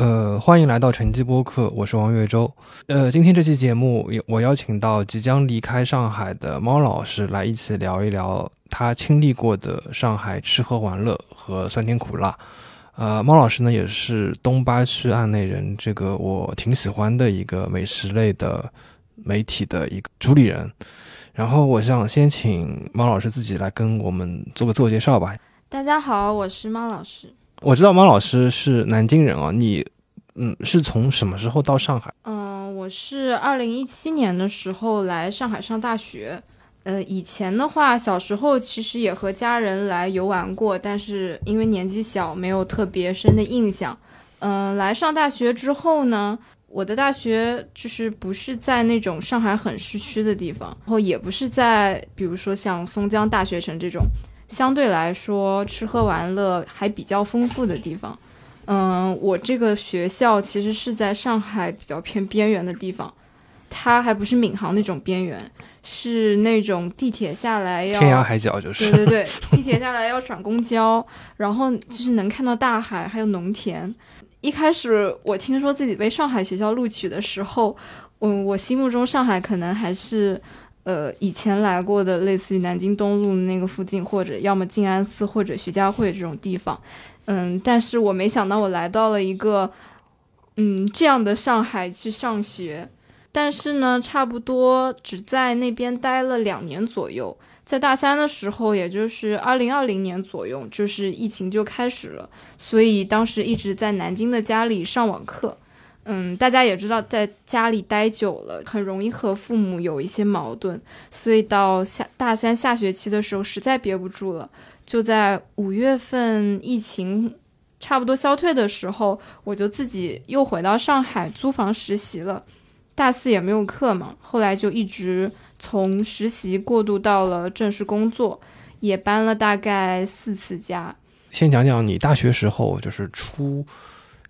呃，欢迎来到晨记播客，我是王月洲。呃，今天这期节目，我邀请到即将离开上海的猫老师来一起聊一聊他经历过的上海吃喝玩乐和酸甜苦辣。呃，猫老师呢也是东八区案内人，这个我挺喜欢的一个美食类的媒体的一个主理人。然后我想先请猫老师自己来跟我们做个自我介绍吧。大家好，我是猫老师。我知道猫老师是南京人啊，你，嗯，是从什么时候到上海？嗯，我是二零一七年的时候来上海上大学。呃，以前的话，小时候其实也和家人来游玩过，但是因为年纪小，没有特别深的印象。嗯，来上大学之后呢，我的大学就是不是在那种上海很市区的地方，然后也不是在比如说像松江大学城这种。相对来说，吃喝玩乐还比较丰富的地方。嗯，我这个学校其实是在上海比较偏边缘的地方，它还不是闵行那种边缘，是那种地铁下来要天涯海角就是。对对对，地铁下来要转公交，然后就是能看到大海还有农田。一开始我听说自己被上海学校录取的时候，嗯，我心目中上海可能还是。呃，以前来过的类似于南京东路那个附近，或者要么静安寺或者徐家汇这种地方，嗯，但是我没想到我来到了一个，嗯，这样的上海去上学，但是呢，差不多只在那边待了两年左右，在大三的时候，也就是二零二零年左右，就是疫情就开始了，所以当时一直在南京的家里上网课。嗯，大家也知道，在家里待久了，很容易和父母有一些矛盾，所以到下大三下学期的时候，实在憋不住了，就在五月份疫情差不多消退的时候，我就自己又回到上海租房实习了。大四也没有课嘛，后来就一直从实习过渡到了正式工作，也搬了大概四次家。先讲讲你大学时候，就是初。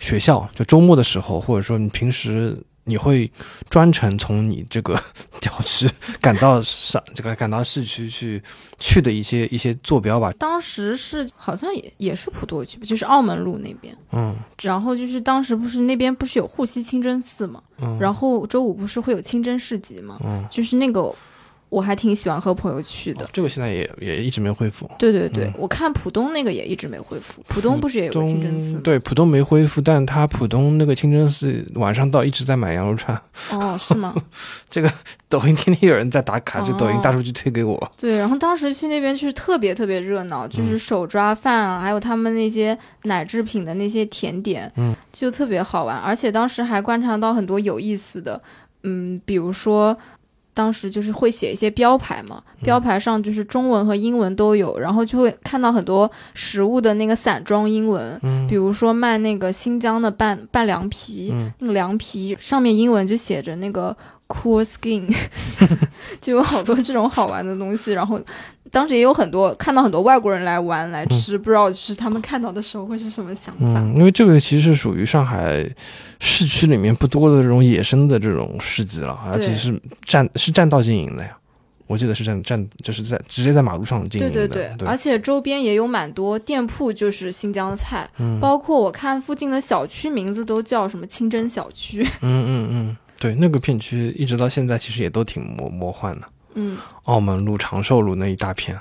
学校就周末的时候，或者说你平时你会专程从你这个 郊区赶到上这个赶到市区去去的一些一些坐标吧。当时是好像也也是普陀区吧，就是澳门路那边。嗯。然后就是当时不是那边不是有沪西清真寺嘛？嗯。然后周五不是会有清真市集嘛？嗯。就是那个。我还挺喜欢和朋友去的，这个现在也也一直没恢复。对对对，我看浦东那个也一直没恢复。浦东不是也有个清真寺？对，浦东没恢复，但他浦东那个清真寺晚上到一直在买羊肉串。哦，是吗？这个抖音天天有人在打卡，就抖音大数据推给我。对，然后当时去那边就是特别特别热闹，就是手抓饭啊，还有他们那些奶制品的那些甜点，嗯，就特别好玩。而且当时还观察到很多有意思的，嗯，比如说。当时就是会写一些标牌嘛，标牌上就是中文和英文都有，然后就会看到很多食物的那个散装英文，比如说卖那个新疆的拌拌凉皮，那个凉皮上面英文就写着那个 cool skin，就有好多这种好玩的东西，然后。当时也有很多看到很多外国人来玩来吃，不知道就是他们看到的时候会是什么想法。嗯，因为这个其实是属于上海市区里面不多的这种野生的这种市集了，而且是占是占道经营的呀。我记得是占占就是在直接在马路上经营的。对对对，而且周边也有蛮多店铺，就是新疆菜，包括我看附近的小区名字都叫什么清真小区。嗯嗯嗯，对，那个片区一直到现在其实也都挺魔魔幻的。嗯，澳门路、长寿路那一大片，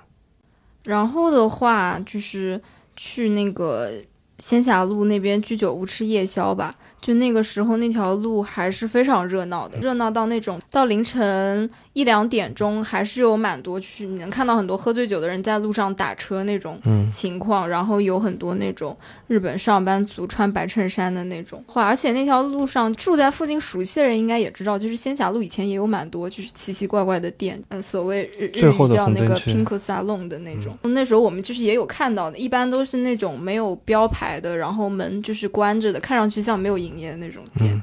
然后的话就是去那个仙霞路那边居酒屋吃夜宵吧。就那个时候，那条路还是非常热闹的，热闹到那种到凌晨一两点钟，还是有蛮多，就是你能看到很多喝醉酒的人在路上打车那种情况，然后有很多那种日本上班族穿白衬衫的那种话，而且那条路上住在附近熟悉的人应该也知道，就是仙霞路以前也有蛮多就是奇奇怪怪的店，嗯，所谓日日语叫那个 Pink Salon 的那种，那时候我们就是也有看到的，一般都是那种没有标牌的，然后门就是关着的，看上去像没有营业的那种店，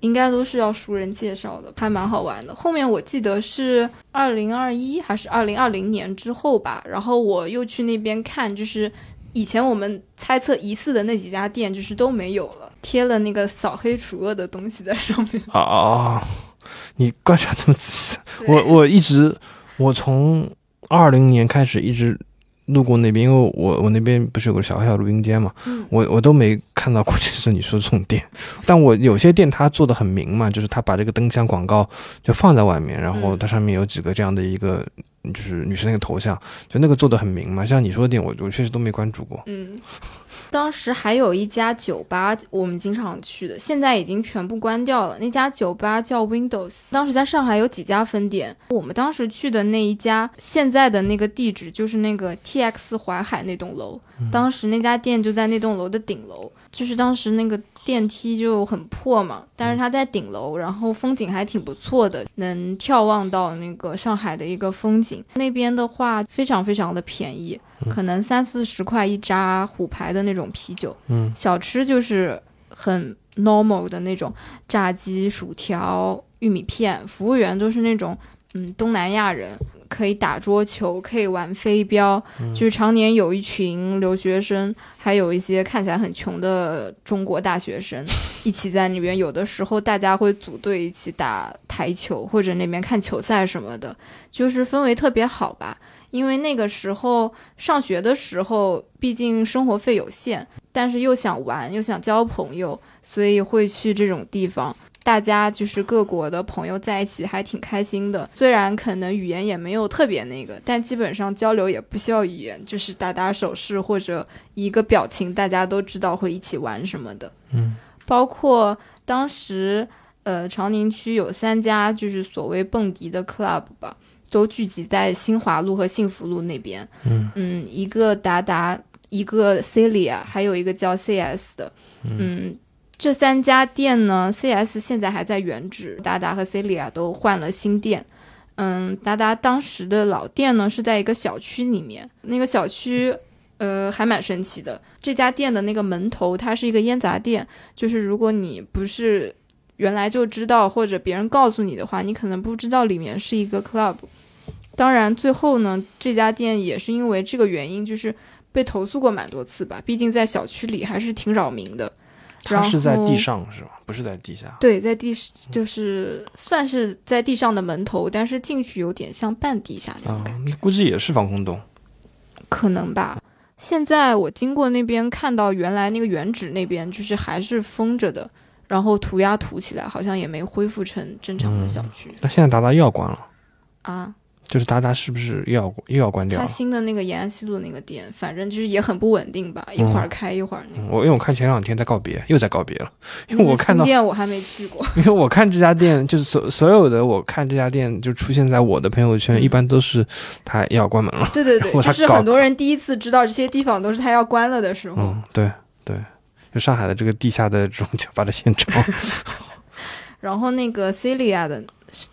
应该都是要熟人介绍的，还蛮好玩的。后面我记得是二零二一还是二零二零年之后吧，然后我又去那边看，就是以前我们猜测疑似的那几家店，就是都没有了，贴了那个扫黑除恶的东西在上面。啊啊！你观察这么仔细，我我一直我从二零年开始一直路过那边，因为我我那边不是有个小小录音间嘛，嗯我我都没看到过，就是你说这种店。但我有些店它做的很明嘛，就是它把这个灯箱广告就放在外面，然后嗯它上面有几个这样的一个就是女生那个头像，就那个做的很明嘛。像你说的店，我我确实都没关注过。嗯，当时还有一家酒吧，我们经常去的，现在已经全部关掉了。那家酒吧叫 Windows，当时在上海有几家分店。我们当时去的那一家，现在的那个地址就是那个 TX 淮海那栋楼，当时那家店就在那栋楼的顶楼，就是当时那个电梯就很破嘛，但是它在顶楼，然后风景还挺不错的，能眺望到那个上海的一个风景。那边的话非常非常的便宜，可能三四十块一扎虎牌的那种啤酒。嗯，小吃就是很 normal 的那种炸鸡、薯条、玉米片，服务员都是那种嗯东南亚人。可以打桌球，可以玩飞镖，就是常年有一群留学生，还有一些看起来很穷的中国大学生 一起在那边。有的时候大家会组队一起打台球，或者那边看球赛什么的，就是氛围特别好吧。因为那个时候上学的时候，毕竟生活费有限，但是又想玩又想交朋友，所以会去这种地方。大家就是各国的朋友在一起，还挺开心的。虽然可能语言也没有特别那个，但基本上交流也不需要语言，就是打打手势或者一个表情，大家都知道会一起玩什么的。嗯，包括当时呃长宁区有三家就是所谓蹦迪的 club 吧，都聚集在新华路和幸福路那边。嗯嗯，一个达达，一个 Celia，还有一个叫 CS 的。嗯，这三家店呢，CS 现在还在原址，达达和 Celia 都换了新店。嗯，达达当时的老店呢是在一个小区里面，那个小区呃还蛮神奇的。这家店的那个门头它是一个烟杂店，就是如果你不是原来就知道或者别人告诉你的话，你可能不知道里面是一个 club。当然，最后呢，这家店也是因为这个原因，就是被投诉过蛮多次吧。毕竟在小区里还是挺扰民的。它是在地上是吧？不是在地下。对，在地就是算是在地上的门头，但是进去有点像半地下那种啊感觉，，估计也是防空洞。可能吧。现在我经过那边，看到原来那个原址那边就是还是封着的，然后涂鸦涂起来，好像也没恢复成正常的小区、那现在达达又要关了，啊。就是达达是不是又要又要关掉它？新的那个延安西路那个店，反正就是也很不稳定吧，一会儿开一会儿那个。嗯我因为我看前两天在告别，又在告别了，因为我看到新，店我还没去过，因为我看这家店，就是所所有的我看这家店就出现在我的朋友圈，嗯一般都是它要关门了。对对对，就是很多人第一次知道这些地方都是他要关了的时候。嗯，对对，就上海的这个地下的这种酒吧的现状。然后那个 Celia 的，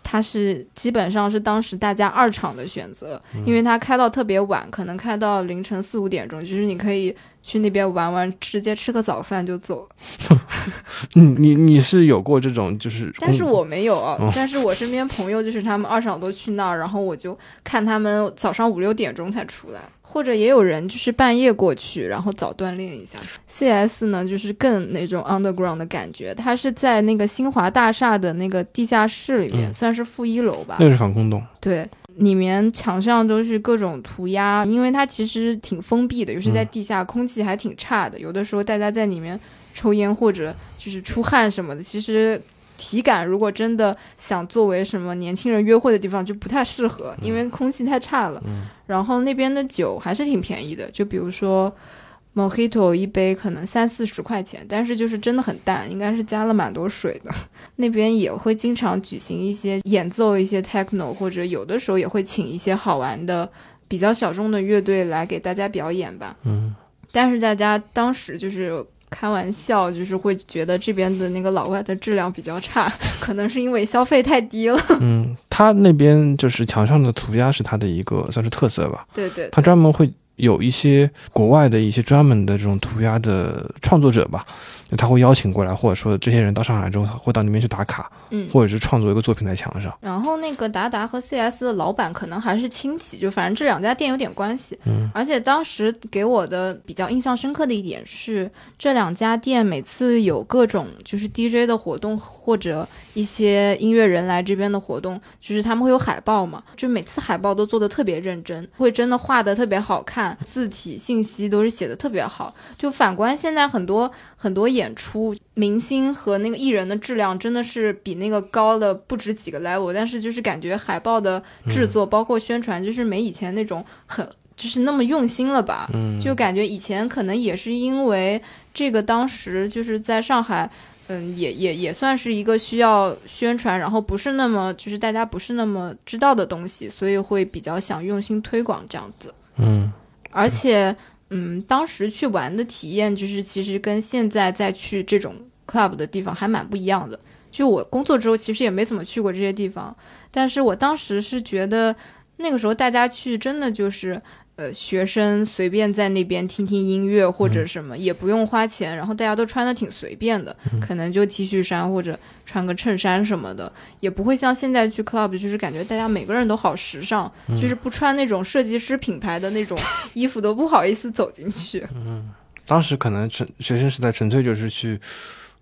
它是基本上是当时大家二场的选择，嗯因为它开到特别晚，可能开到凌晨四五点钟，就是你可以去那边玩玩，直接吃个早饭就走 了。你你你是有过这种就是？但是我没有啊，哦但是我身边朋友就是他们二场都去那儿，然后我就看他们早上五六点钟才出来，或者也有人就是半夜过去，然后早锻炼一下。CS 呢，就是更那种 underground 的感觉，它是在那个新华大厦的那个地下室里面，嗯算是负一楼吧。那是防空洞。对，里面墙上都是各种涂鸦，因为它其实挺封闭的，尤其在地下，空气还挺差的。有的时候大家在里面抽烟或者就是出汗什么的，其实体感如果真的想作为什么年轻人约会的地方，就不太适合，因为空气太差了。嗯然后那边的酒还是挺便宜的，就比如说。Mojito 一杯可能三四十块钱，但是就是真的很淡，应该是加了蛮多水的。那边也会经常举行一些演奏一些 techno，或者有的时候也会请一些好玩的、比较小众的乐队来给大家表演吧。嗯，但是大家当时就是开玩笑，就是会觉得这边的那个老外的质量比较差，可能是因为消费太低了。嗯，他那边就是墙上的涂鸦是他的一个算是特色吧。对对他专门会有一些国外的一些专门的这种涂鸦的创作者吧，就他会邀请过来，或者说这些人到上海之后会到那边去打卡，嗯，或者是创作一个作品在墙上。然后那个达达和 CS 的老板可能还是亲戚，就反正这两家店有点关系。嗯，而且当时给我的比较印象深刻的一点是，这两家店每次有各种就是 DJ 的活动或者一些音乐人来这边的活动，就是他们会有海报嘛，就每次海报都做的特别认真，会真的画的特别好看，字体信息都是写的特别好。就反观现在很多很多演出，明星和那个艺人的质量真的是比那个高了不止几个 level，但是就是感觉海报的制作包括宣传，就是没以前那种很就是那么用心了吧？嗯，就感觉以前可能也是因为这个当时就是在上海。嗯，也也也算是一个需要宣传，然后不是那么就是大家不是那么知道的东西，所以会比较想用心推广这样子。嗯，而且，嗯，当时去玩的体验就是其实跟现在再去这种 club 的地方还蛮不一样的。就我工作之后其实也没怎么去过这些地方，但是我当时是觉得那个时候大家去真的就是。呃，学生随便在那边听听音乐或者什么，也不用花钱，然后大家都穿的挺随便的，可能就 T 恤衫或者穿个衬衫什么的，也不会像现在去 club，就是感觉大家每个人都好时尚，就是不穿那种设计师品牌的那种 衣服都不好意思走进去。嗯，当时可能纯学生时代纯粹就是去。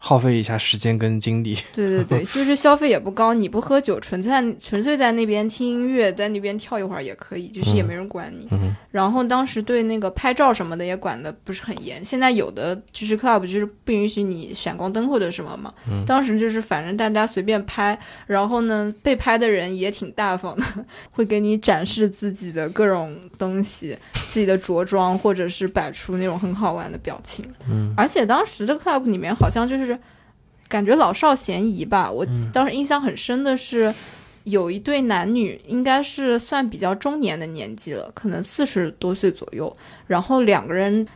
耗费一下时间跟精力，对对对，就是 消费也不高，你不喝酒，纯在纯粹在那边听音乐，在那边跳一会儿也可以，就是也没人管你。然后当时对那个拍照什么的也管的不是很严，现在有的就是 club 就是不允许你闪光灯或者什么嘛。当时就是反正大家随便拍，然后呢被拍的人也挺大方的，会给你展示自己的各种东西，自己的着装，或者是摆出那种很好玩的表情。嗯，而且当时的 club 里面好像就是。感觉老少咸宜吧。我当时印象很深的是，有一对男女，应该是算比较中年的年纪了，可能四十多岁左右。然后两个人，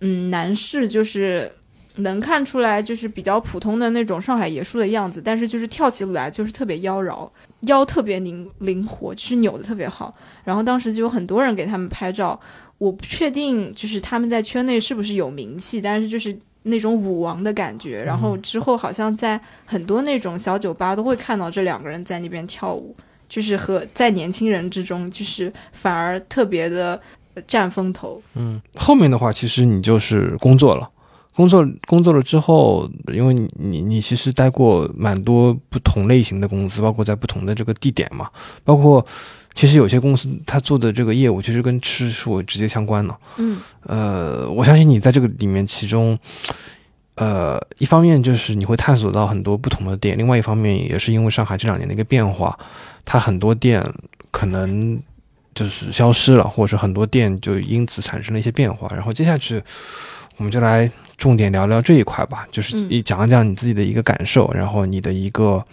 嗯，男士就是能看出来就是比较普通的那种上海爷叔的样子，但是就是跳起舞来就是特别妖娆，腰特别灵灵活，就是扭的特别好。然后当时就有很多人给他们拍照，我不确定就是他们在圈内是不是有名气，但是就是。那种舞王的感觉，然后之后好像在很多那种小酒吧都会看到这两个人在那边跳舞，就是和在年轻人之中，就是反而特别的占风头。嗯，后面的话其实你就是工作了，工作工作了之后，因为你你你其实待过蛮多不同类型的公司，包括在不同的这个地点嘛，包括。其实有些公司他做的这个业务，其实跟吃是我直接相关的。嗯，呃，我相信你在这个里面，其中，呃，一方面就是你会探索到很多不同的店，另外一方面也是因为上海这两年的一个变化，它很多店可能就是消失了，或者是很多店就因此产生了一些变化。然后接下去，我们就来重点聊聊这一块吧，就是一讲一讲你自己的一个感受，然后你的一个。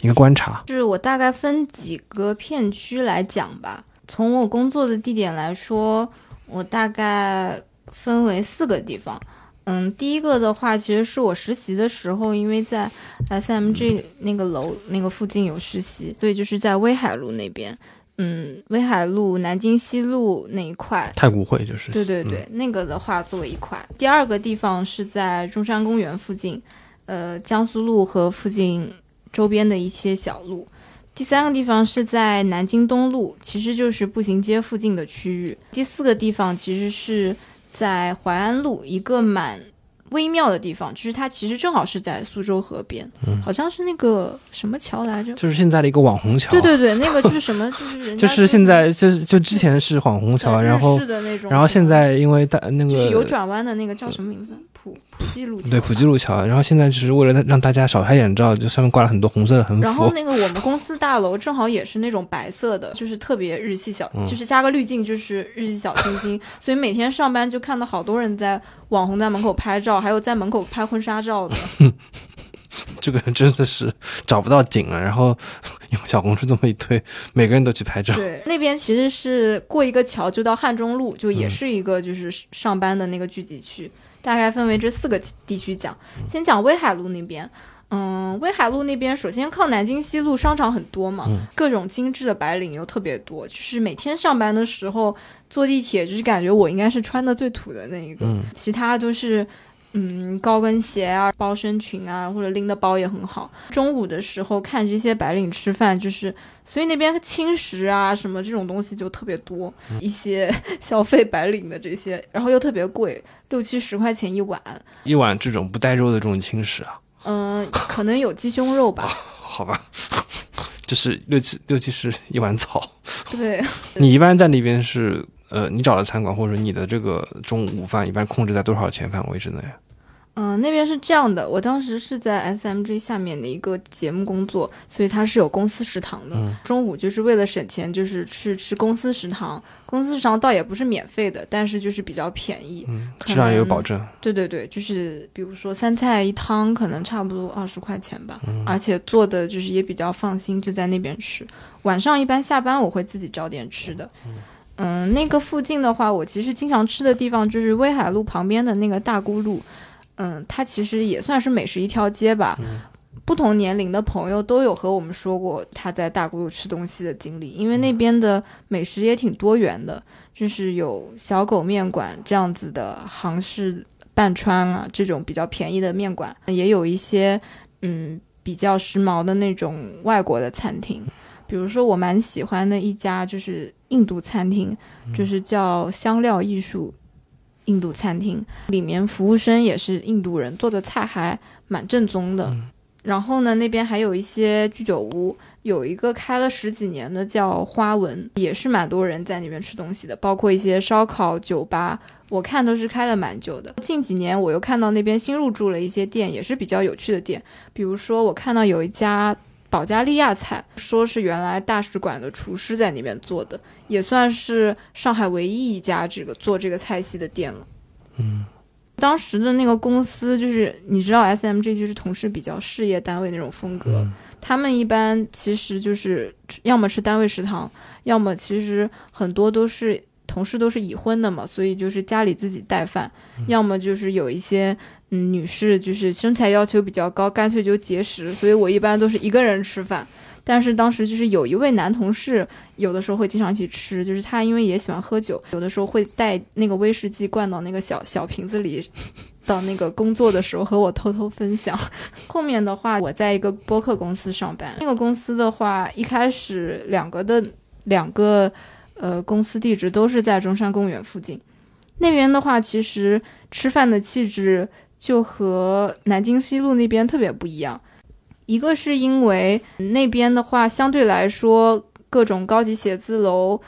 一个观察，就是我大概分几个片区来讲吧。从我工作的地点来说，我大概分为四个地方。嗯，第一个的话，其实是我实习的时候，因为在 SMG 那个楼那个附近有实习，所以就是在威海路那边。嗯，威海路、南京西路那一块，太古汇就是。对对对，那个的话作为一块。第二个地方是在中山公园附近，呃，江苏路和附近。周边的一些小路，第三个地方是在南京东路，其实就是步行街附近的区域。第四个地方其实是在淮安路，一个蛮。微妙的地方，就是它其实正好是在苏州河边，好像是那个什么桥来着？就是现在的一个网红桥。对对对，那个就是什么？就是人家就是现在就是就之前是网红桥，然后是的那种然后现在因为大那个就是有转弯的那个叫什么名字？普普济路桥。对，普济路桥。然后现在就是为了让大家少拍点照，就上面挂了很多红色的横幅。然后那个我们公司大楼正好也是那种白色的，就是特别日系小，就是加个滤镜就是日系小清新，所以每天上班就看到好多人在。网红在门口拍照，还有在门口拍婚纱照的，这个人真的是找不到景了。然后用小红书这么一推，每个人都去拍照。对，那边其实是过一个桥就到汉中路，就也是一个就是上班的那个聚集区。大概分为这四个地区讲，先讲威海路那边。嗯，威海路那边首先靠南京西路商场很多嘛，各种精致的白领又特别多，就是每天上班的时候坐地铁，就是感觉我应该是穿的最土的那一个，其他都是嗯，高跟鞋啊，包身裙啊，或者拎的包也很好。中午的时候看这些白领吃饭，就是所以那边轻食啊什么这种东西就特别多，一些消费白领的这些，然后又特别贵，六七十块钱一碗，一碗这种不带肉的这种轻食啊。嗯，可能有鸡胸肉吧。好吧，就是六七六七十一碗草。对，你一般在那边是呃，你找的餐馆或者你的这个中午午饭一般控制在多少钱范围之内？嗯，那边是这样的，我当时是在 SMG 下面的一个节目工作，所以它是有公司食堂的。中午就是为了省钱，就是去吃公司食堂。公司食堂倒也不是免费的，但是就是比较便宜，质量也有保证。对对对，就是比如说三菜一汤，可能差不多二十块钱吧，而且做的就是也比较放心，就在那边吃。晚上一般下班我会自己找点吃的。嗯，那个附近的话，我其实经常吃的地方就是威海路旁边的那个大沽路。嗯，它其实也算是美食一条街吧。不同年龄的朋友都有和我们说过他在大沽路吃东西的经历，因为那边的美食也挺多元的，就是有小狗面馆这样子的杭式半川啊，这种比较便宜的面馆，也有一些嗯比较时髦的那种外国的餐厅，比如说我蛮喜欢的一家就是印度餐厅，就是叫香料艺术。印度餐厅里面服务生也是印度人，做的菜还蛮正宗的。然后呢，那边还有一些居酒屋，有一个开了十几年的叫花纹，也是蛮多人在那边吃东西的。包括一些烧烤酒吧，我看都是开了蛮久的。近几年我又看到那边新入驻了一些店，也是比较有趣的店。比如说，我看到有一家。保加利亚菜，说是原来大使馆的厨师在那边做的，也算是上海唯一一家这个做这个菜系的店了。嗯，当时的那个公司就是你知道，SMG 就是同事比较事业单位那种风格，他们一般其实就是要么吃单位食堂，要么其实很多都是同事都是已婚的嘛，所以就是家里自己带饭，要么就是有一些。嗯，女士就是身材要求比较高，干脆就节食，所以我一般都是一个人吃饭。但是当时就是有一位男同事，有的时候会经常一起吃，就是他因为也喜欢喝酒，有的时候会带那个威士忌灌到那个小小瓶子里，到那个工作的时候和我偷偷分享。后面的话，我在一个播客公司上班，那个公司的话，一开始两个的两个呃公司地址都是在中山公园附近，那边的话，其实吃饭的气质。就和南京西路那边特别不一样，一个是因为那边的话相对来说各种高级写字楼、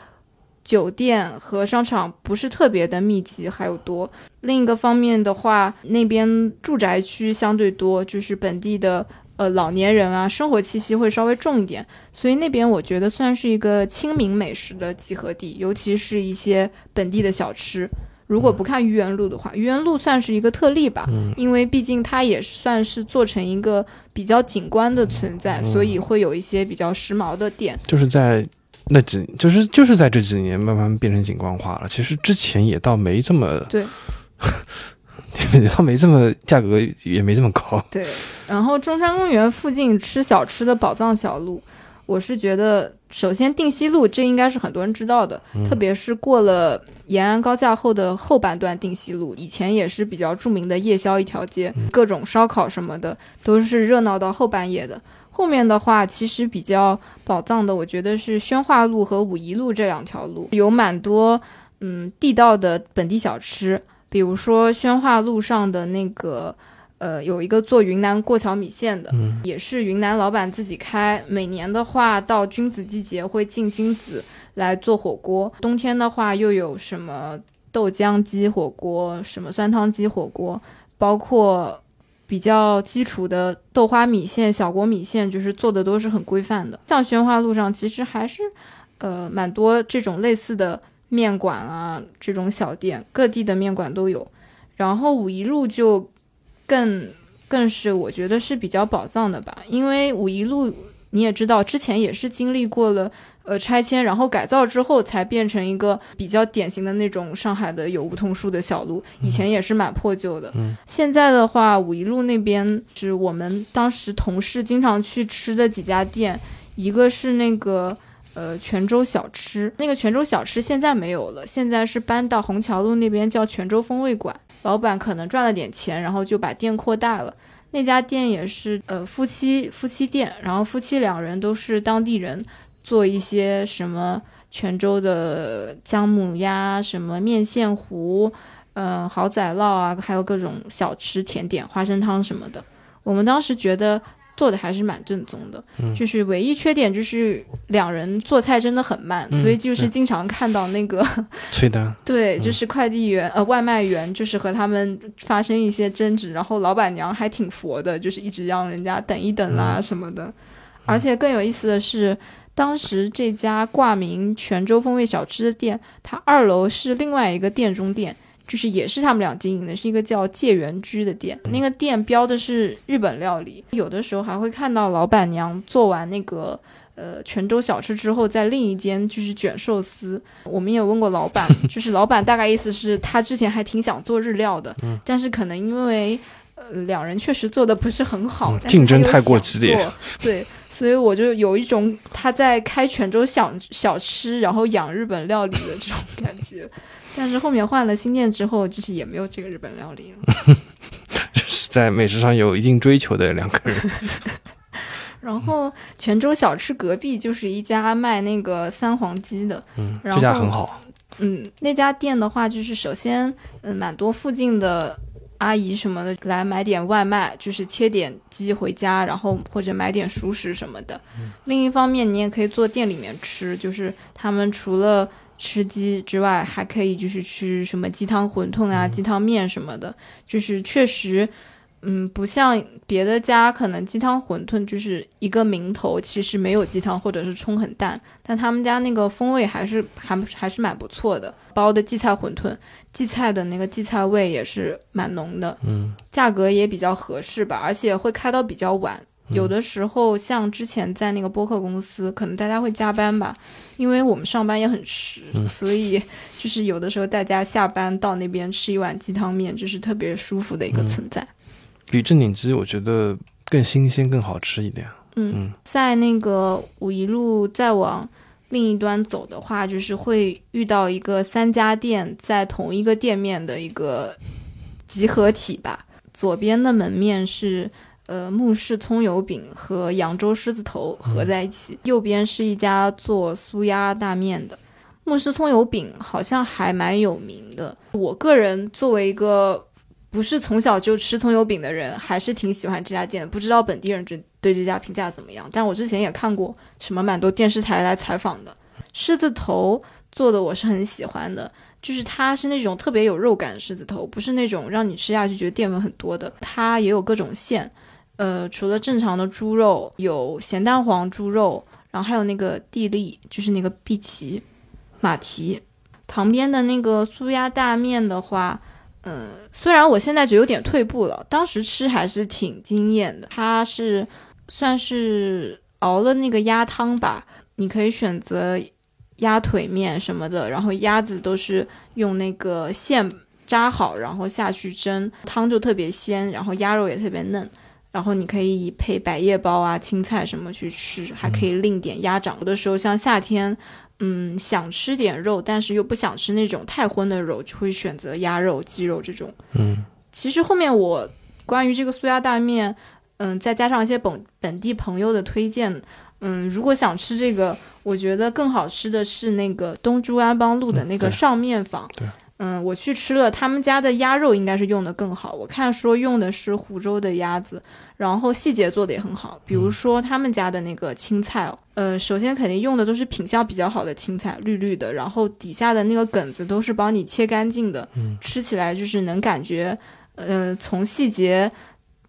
酒店和商场不是特别的密集还有多；另一个方面的话，那边住宅区相对多，就是本地的呃老年人啊，生活气息会稍微重一点，所以那边我觉得算是一个亲民美食的集合地，尤其是一些本地的小吃。如果不看愚园路的话，愚园路算是一个特例吧，因为毕竟它也算是做成一个比较景观的存在，所以会有一些比较时髦的店。就是在那几，就是就是在这几年慢慢变成景观化了。其实之前也倒没这么对，也倒没这么价格也没这么高。对，然后中山公园附近吃小吃的宝藏小路。我是觉得，首先定西路这应该是很多人知道的，特别是过了延安高架后的后半段定西路，以前也是比较著名的夜宵一条街，各种烧烤什么的都是热闹到后半夜的。后面的话，其实比较宝藏的，我觉得是宣化路和武夷路这两条路，有蛮多嗯地道的本地小吃，比如说宣化路上的那个。呃，有一个做云南过桥米线的，也是云南老板自己开。每年的话，到菌子季节会进菌子来做火锅。冬天的话，又有什么豆浆鸡火锅、什么酸汤鸡火锅，包括比较基础的豆花米线、小锅米线，就是做的都是很规范的。像宣化路上，其实还是呃蛮多这种类似的面馆啊，这种小店，各地的面馆都有。然后五一路就。更更是我觉得是比较宝藏的吧，因为五一路你也知道，之前也是经历过了呃拆迁，然后改造之后才变成一个比较典型的那种上海的有梧桐树的小路，以前也是蛮破旧的。嗯，现在的话，五一路那边是我们当时同事经常去吃的几家店，一个是那个呃泉州小吃，那个泉州小吃现在没有了，现在是搬到虹桥路那边叫泉州风味馆。老板可能赚了点钱，然后就把店扩大了。那家店也是呃夫妻夫妻店，然后夫妻两人都是当地人，做一些什么泉州的姜母鸭、什么面线糊、嗯蚝仔烙啊，还有各种小吃甜点、花生汤什么的。我们当时觉得。做的还是蛮正宗的，就是唯一缺点就是两人做菜真的很慢，所以就是经常看到那个 催单，对，就是快递员呃外卖员就是和他们发生一些争执，然后老板娘还挺佛的，就是一直让人家等一等啦什么的。而且更有意思的是，当时这家挂名泉州风味小吃的店，它二楼是另外一个店中店。就是也是他们俩经营的，是一个叫界园居的店。那个店标的是日本料理，有的时候还会看到老板娘做完那个呃泉州小吃之后，在另一间就是卷寿司。我们也问过老板，就是老板大概意思是他之前还挺想做日料的，但是可能因为呃两人确实做的不是很好，竞争太过激烈，对，所以我就有一种他在开泉州小小吃，然后养日本料理的这种感觉。但是后面换了新店之后，就是也没有这个日本料理了。是在美食上有一定追求的两个人。然后泉州小吃隔壁就是一家卖那个三黄鸡的，嗯，这家很好。嗯，那家店的话，就是首先，嗯，蛮多附近的阿姨什么的来买点外卖，就是切点鸡回家，然后或者买点熟食什么的。另一方面，你也可以坐店里面吃，就是他们除了吃鸡之外，还可以就是吃什么鸡汤馄饨啊、鸡汤面什么的，就是确实，嗯，不像别的家，可能鸡汤馄饨就是一个名头，其实没有鸡汤或者是冲很淡，但他们家那个风味还是还还是蛮不错的。包的荠菜馄饨，荠菜的那个荠菜味也是蛮浓的，嗯，价格也比较合适吧，而且会开到比较晚。有的时候，像之前在那个播客公司，可能大家会加班吧，因为我们上班也很迟，所以就是有的时候大家下班到那边吃一碗鸡汤面，就是特别舒服的一个存在。比正经鸡，我觉得更新鲜、更好吃一点。嗯，在那个五一路再往另一端走的话，就是会遇到一个三家店在同一个店面的一个集合体吧。左边的门面是。呃，木氏葱油饼和扬州狮子头合在一起。右边是一家做酥鸭大面的，木氏葱油饼好像还蛮有名的。我个人作为一个不是从小就吃葱油饼的人，还是挺喜欢这家店。不知道本地人对对这家评价怎么样？但我之前也看过什么蛮多电视台来采访的。狮子头做的我是很喜欢的，就是它是那种特别有肉感的狮子头，不是那种让你吃下去觉得淀粉很多的。它也有各种馅。呃，除了正常的猪肉，有咸蛋黄猪肉，然后还有那个地利，就是那个碧琪马蹄。旁边的那个酥鸭大面的话，嗯，虽然我现在觉得有点退步了，当时吃还是挺惊艳的。它是算是熬了那个鸭汤吧，你可以选择鸭腿面什么的，然后鸭子都是用那个线扎好，然后下去蒸，汤就特别鲜，然后鸭肉也特别嫩。然后你可以配百叶包啊、青菜什么去吃，还可以另点鸭掌。有的时候像夏天，嗯，想吃点肉，但是又不想吃那种太荤的肉，就会选择鸭肉、鸡肉这种。嗯，其实后面我关于这个素鸭大面，嗯，再加上一些本本地朋友的推荐，嗯，如果想吃这个，我觉得更好吃的是那个东珠安邦路的那个上面坊。对。嗯，我去吃了他们家的鸭肉，应该是用的更好。我看说用的是湖州的鸭子，然后细节做的也很好。比如说他们家的那个青菜哦，呃，首先肯定用的都是品相比较好的青菜，绿绿的，然后底下的那个梗子都是帮你切干净的，吃起来就是能感觉，呃，从细节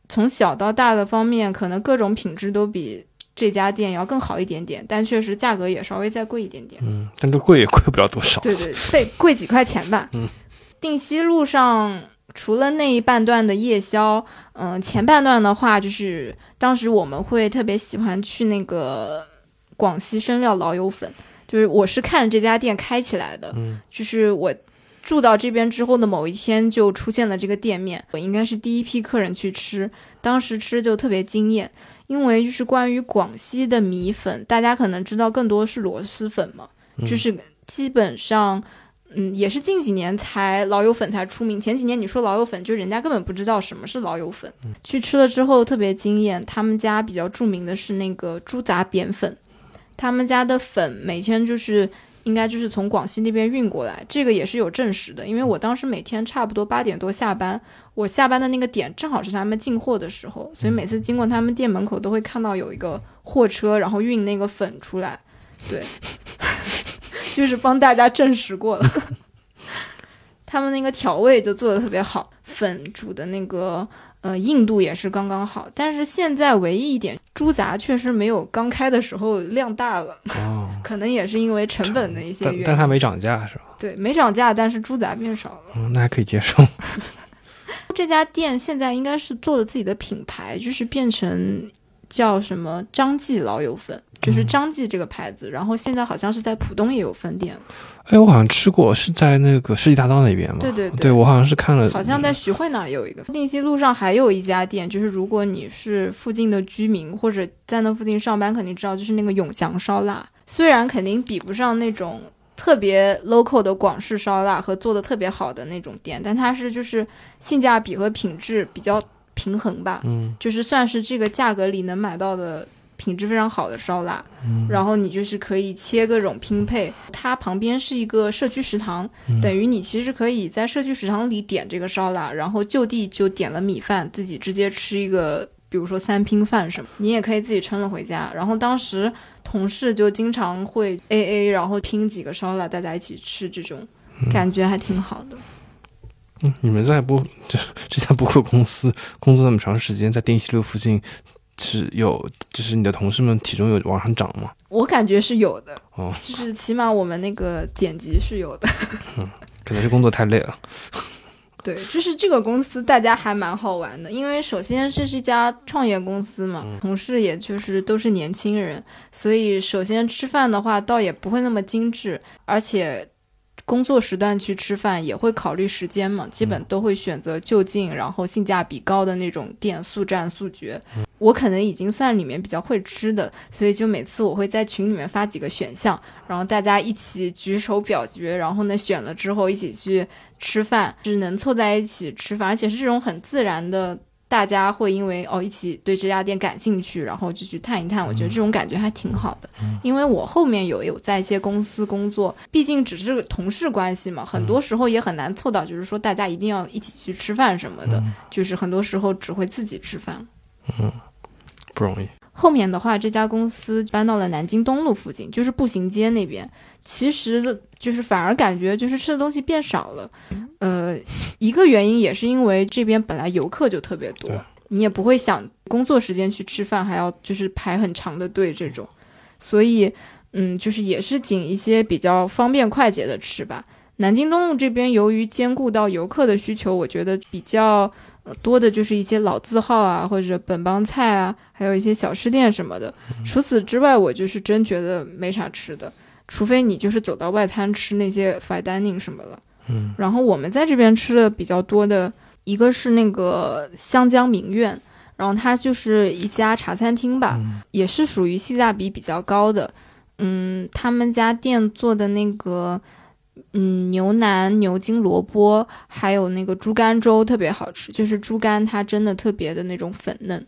从小到大的方面，可能各种品质都比。这家店要更好一点点，但确实价格也稍微再贵一点点。嗯，但这贵也贵不了多少。对对，贵贵几块钱吧。嗯，定西路上除了那一半段的夜宵，嗯，前半段的话，就是当时我们会特别喜欢去那个广西生料老友粉，就是我是看着这家店开起来的。嗯，就是我住到这边之后的某一天就出现了这个店面，我应该是第一批客人去吃，当时吃就特别惊艳。因为就是关于广西的米粉，大家可能知道更多是螺蛳粉嘛，就是基本上，嗯，也是近几年才老友粉才出名。前几年你说老友粉，就人家根本不知道什么是老友粉。去吃了之后特别惊艳，他们家比较著名的是那个猪杂扁粉，他们家的粉每天就是应该就是从广西那边运过来，这个也是有证实的，因为我当时每天差不多八点多下班，我下班的那个点正好是他们进货的时候，所以每次经过他们店门口都会看到有一个货车，然后运那个粉出来，对。就是帮大家证实过了，他们那个调味就做的特别好，粉煮的那个呃硬度也是刚刚好。但是现在唯一一点，猪杂确实没有刚开的时候量大了，哦，可能也是因为成本的一些原因。但它没涨价是吧？对，没涨价，但是猪杂变少了。嗯，那还可以接受。这家店现在应该是做了自己的品牌，就是变成叫什么张记老友粉。就是张记这个牌子，然后现在好像是在浦东也有分店。哎，我好像吃过，是在那个世纪大道那边吗？对对对，我好像是看了。好像在徐汇那儿有一个。定西路上还有一家店，就是如果你是附近的居民或者在那附近上班，肯定知道，就是那个永祥烧腊。虽然肯定比不上那种特别 local 的广式烧腊和做的特别好的那种店，但它是就是性价比和品质比较平衡吧。嗯，就是算是这个价格里能买到的。品质非常好的烧腊，然后你就是可以切各种拼配。它旁边是一个社区食堂，等于你其实可以在社区食堂里点这个烧腊，然后就地就点了米饭，自己直接吃一个，比如说三拼饭什么。你也可以自己称了回家。然后当时同事就经常会 A A，然后拼几个烧腊，大家一起吃，这种感觉还挺好的。嗯，你们在播这这家播客公司工作那么长时间，在定西路附近。是有，就是你的同事们体重有往上涨吗？我感觉是有的，哦，就是起码我们那个剪辑是有的。嗯，可能是工作太累了。对，就是这个公司大家还蛮好玩的，因为首先这是一家创业公司嘛，同事也就是都是年轻人，所以首先吃饭的话倒也不会那么精致，而且。工作时段去吃饭也会考虑时间嘛，基本都会选择就近，然后性价比高的那种店，速战速决。我可能已经算里面比较会吃的，所以就每次我会在群里面发几个选项，然后大家一起举手表决，然后呢选了之后一起去吃饭，就是能凑在一起吃饭，而且是这种很自然的。大家会因为哦一起对这家店感兴趣，然后就去探一探。我觉得这种感觉还挺好的。因为我后面有有在一些公司工作，毕竟只是同事关系嘛，很多时候也很难凑到，就是说大家一定要一起去吃饭什么的。就是很多时候只会自己吃饭。嗯，不容易。后面的话，这家公司搬到了南京东路附近，就是步行街那边。其实就是反而感觉就是吃的东西变少了。呃，一个原因也是因为这边本来游客就特别多，你也不会想工作时间去吃饭还要就是排很长的队这种，所以嗯，就是也是仅一些比较方便快捷的吃吧。南京东路这边由于兼顾到游客的需求，我觉得比较。多的就是一些老字号啊，或者本帮菜啊，还有一些小吃店什么的。除此之外，我就是真觉得没啥吃的，除非你就是走到外滩吃那些 fine dining 什么了。嗯。然后我们在这边吃的比较多的一个是那个湘江名苑，然后它就是一家茶餐厅吧，也是属于性价比比较高的。嗯，他们家店做的那个。嗯，牛腩、牛筋萝卜，还有那个猪肝粥特别好吃，就是猪肝它真的特别的那种粉嫩。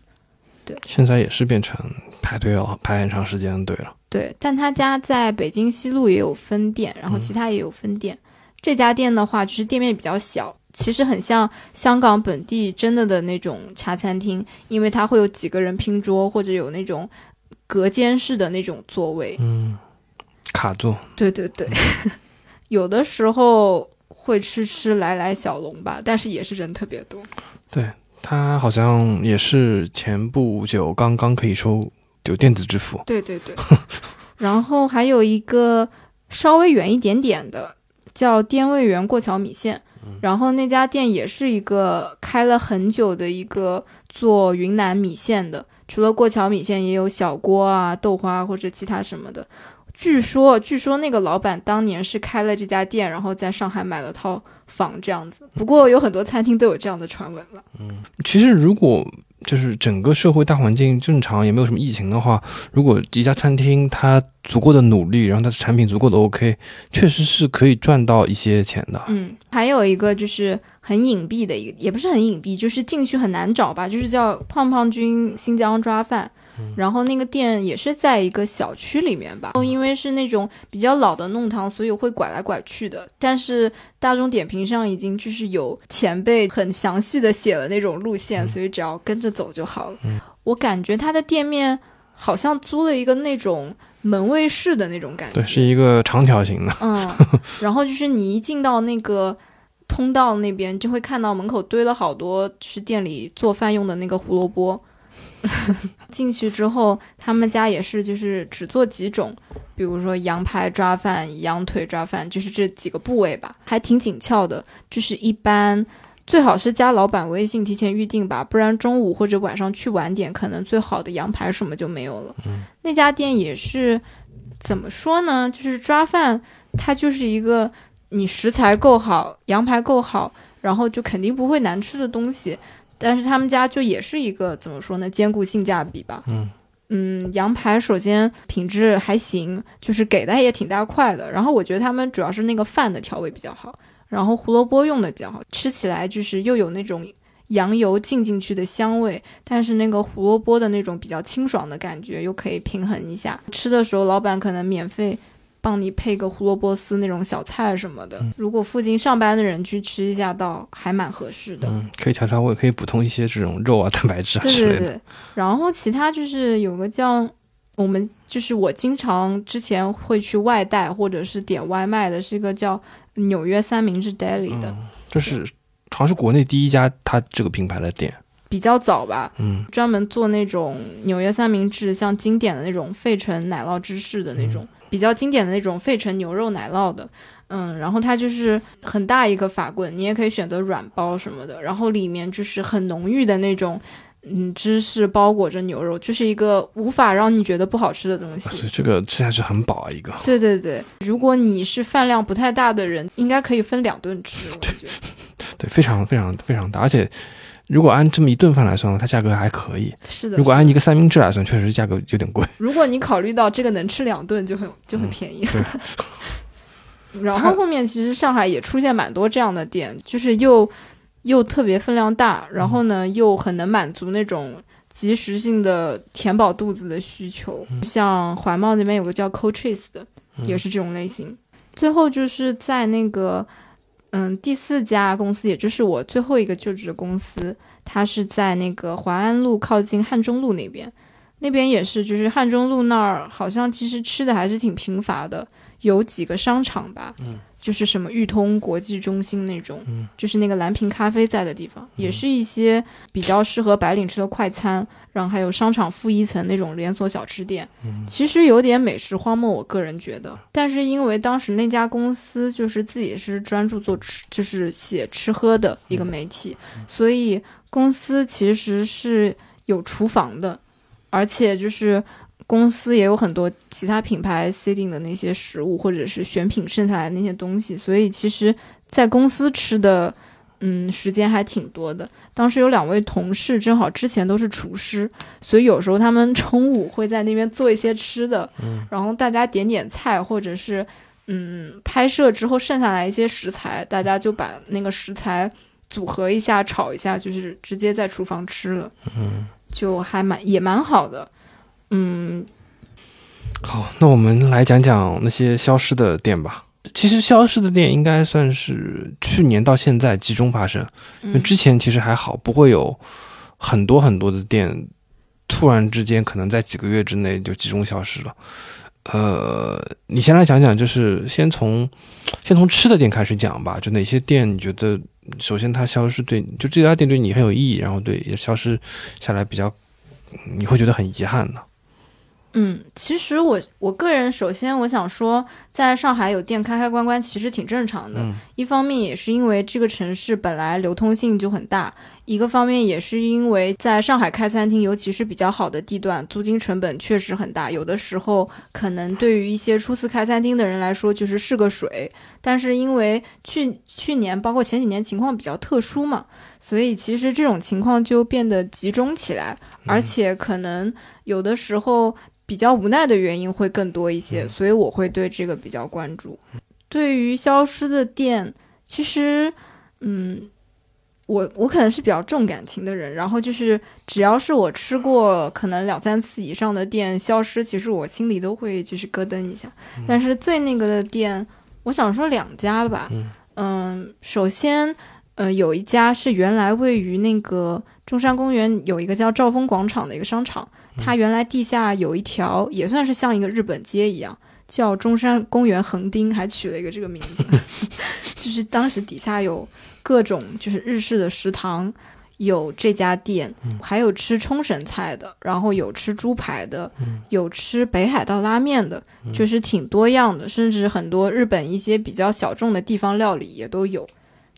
对，现在也是变成排队要排很长时间的队了。对，但他家在北京西路也有分店，然后其他也有分店。这家店的话，就是店面比较小，其实很像香港本地真的的那种茶餐厅，因为它会有几个人拼桌，或者有那种隔间式的那种座位。嗯，卡座。对对对。有的时候会吃吃来来小龙吧，但是也是人特别多。对他好像也是前不久刚刚可以收就电子支付。对对对。然后还有一个稍微远一点点的叫滇味园过桥米线，然后那家店也是一个开了很久的一个做云南米线的，除了过桥米线，也有小锅啊、豆花或者其他什么的。据说，据说那个老板当年是开了这家店，然后在上海买了套房这样子。不过有很多餐厅都有这样的传闻了。嗯，其实如果就是整个社会大环境正常，也没有什么疫情的话，如果一家餐厅它足够的努力，然后它的产品足够的 OK，确实是可以赚到一些钱的。嗯，还有一个就是很隐蔽的一个，也不是很隐蔽，就是进去很难找吧，就是叫胖胖君新疆抓饭。然后那个店也是在一个小区里面吧，因为是那种比较老的弄堂，所以会拐来拐去的。但是大众点评上已经就是有前辈很详细的写了那种路线，所以只要跟着走就好了。我感觉他的店面好像租了一个那种门卫室的那种感觉，对，是一个长条形的。嗯，然后就是你一进到那个通道那边，就会看到门口堆了好多就是店里做饭用的那个胡萝卜。进去之后，他们家也是，就是只做几种，比如说羊排抓饭、羊腿抓饭，就是这几个部位吧，还挺紧俏的。就是一般最好是加老板微信提前预定吧，不然中午或者晚上去晚点，可能最好的羊排什么就没有了。那家店也是怎么说呢？就是抓饭，它就是一个你食材够好，羊排够好，然后就肯定不会难吃的东西。但是他们家就也是一个怎么说呢，兼顾性价比吧。嗯嗯，羊排首先品质还行，就是给的也挺大块的。然后我觉得他们主要是那个饭的调味比较好，然后胡萝卜用的比较好，吃起来就是又有那种羊油浸进去的香味，但是那个胡萝卜的那种比较清爽的感觉又可以平衡一下。吃的时候老板可能免费。帮你配个胡萝卜丝那种小菜什么的，如果附近上班的人去吃一下，倒还蛮合适的。嗯，可以调调味，可以补充一些这种肉啊、蛋白质啊之类的。对对对。然后其他就是有个叫我们，就是我经常之前会去外带或者是点外卖的，是一个叫纽约三明治 Daily 的，这是好像是国内第一家它这个品牌的店，比较早吧。嗯，专门做那种纽约三明治，像经典的那种费城奶酪芝士的那种。比较经典的那种费城牛肉奶酪的，嗯，然后它就是很大一个法棍，你也可以选择软包什么的，然后里面就是很浓郁的那种，嗯，芝士包裹着牛肉，就是一个无法让你觉得不好吃的东西。这个吃下去很饱啊，一个。对对对，如果你是饭量不太大的人，应该可以分两顿吃，我觉得。对，非常非常非常大，而且。如果按这么一顿饭来算，它价格还可以。是的。如果按一个三明治来算，确实价格有点贵。如果你考虑到这个能吃两顿，就很就很便宜。然后后面其实上海也出现蛮多这样的店，就是又又特别分量大，然后呢又很能满足那种即时性的填饱肚子的需求。像环贸那边有个叫 Coaches 的，也是这种类型。最后就是在那个。嗯，第四家公司，也就是我最后一个就职的公司，它是在那个淮安路靠近汉中路那边，那边也是，就是汉中路那儿，好像其实吃的还是挺贫乏的，有几个商场吧。就是什么裕通国际中心那种，就是那个蓝瓶咖啡在的地方，也是一些比较适合白领吃的快餐，然后还有商场负一层那种连锁小吃店，其实有点美食荒漠，我个人觉得。但是因为当时那家公司就是自己是专注做吃，就是写吃喝的一个媒体，所以公司其实是有厨房的，而且就是。公司也有很多其他品牌 C 定的那些食物，或者是选品剩下来那些东西，所以其实，在公司吃的，嗯，时间还挺多的。当时有两位同事，正好之前都是厨师，所以有时候他们中午会在那边做一些吃的，嗯，然后大家点点菜，或者是，嗯，拍摄之后剩下来一些食材，大家就把那个食材组合一下，炒一下，就是直接在厨房吃了，嗯，就还蛮也蛮好的。嗯，好，那我们来讲讲那些消失的店吧。其实消失的店应该算是去年到现在集中发生，因为之前其实还好，不会有很多很多的店突然之间可能在几个月之内就集中消失了。呃，你先来讲讲，就是先从先从吃的店开始讲吧。就哪些店你觉得首先它消失对，就这家店对你很有意义，然后对也消失下来比较，你会觉得很遗憾呢？嗯，其实我我个人首先我想说，在上海有店开开关关，其实挺正常的。一方面也是因为这个城市本来流通性就很大，一个方面也是因为在上海开餐厅，尤其是比较好的地段，租金成本确实很大。有的时候可能对于一些初次开餐厅的人来说，就是试个水。但是因为去去年包括前几年情况比较特殊嘛，所以其实这种情况就变得集中起来，而且可能有的时候。比较无奈的原因会更多一些，所以我会对这个比较关注。对于消失的店，其实，嗯，我我可能是比较重感情的人，然后就是只要是我吃过可能两三次以上的店消失，其实我心里都会就是咯噔一下。但是最那个的店，我想说两家吧。嗯，首先，呃，有一家是原来位于那个中山公园有一个叫兆丰广场的一个商场。它原来地下有一条，也算是像一个日本街一样，叫中山公园横丁，还取了一个这个名字。就是当时底下有各种就是日式的食堂，有这家店，还有吃冲绳菜的，然后有吃猪排的，有吃北海道拉面的，就是挺多样的，甚至很多日本一些比较小众的地方料理也都有。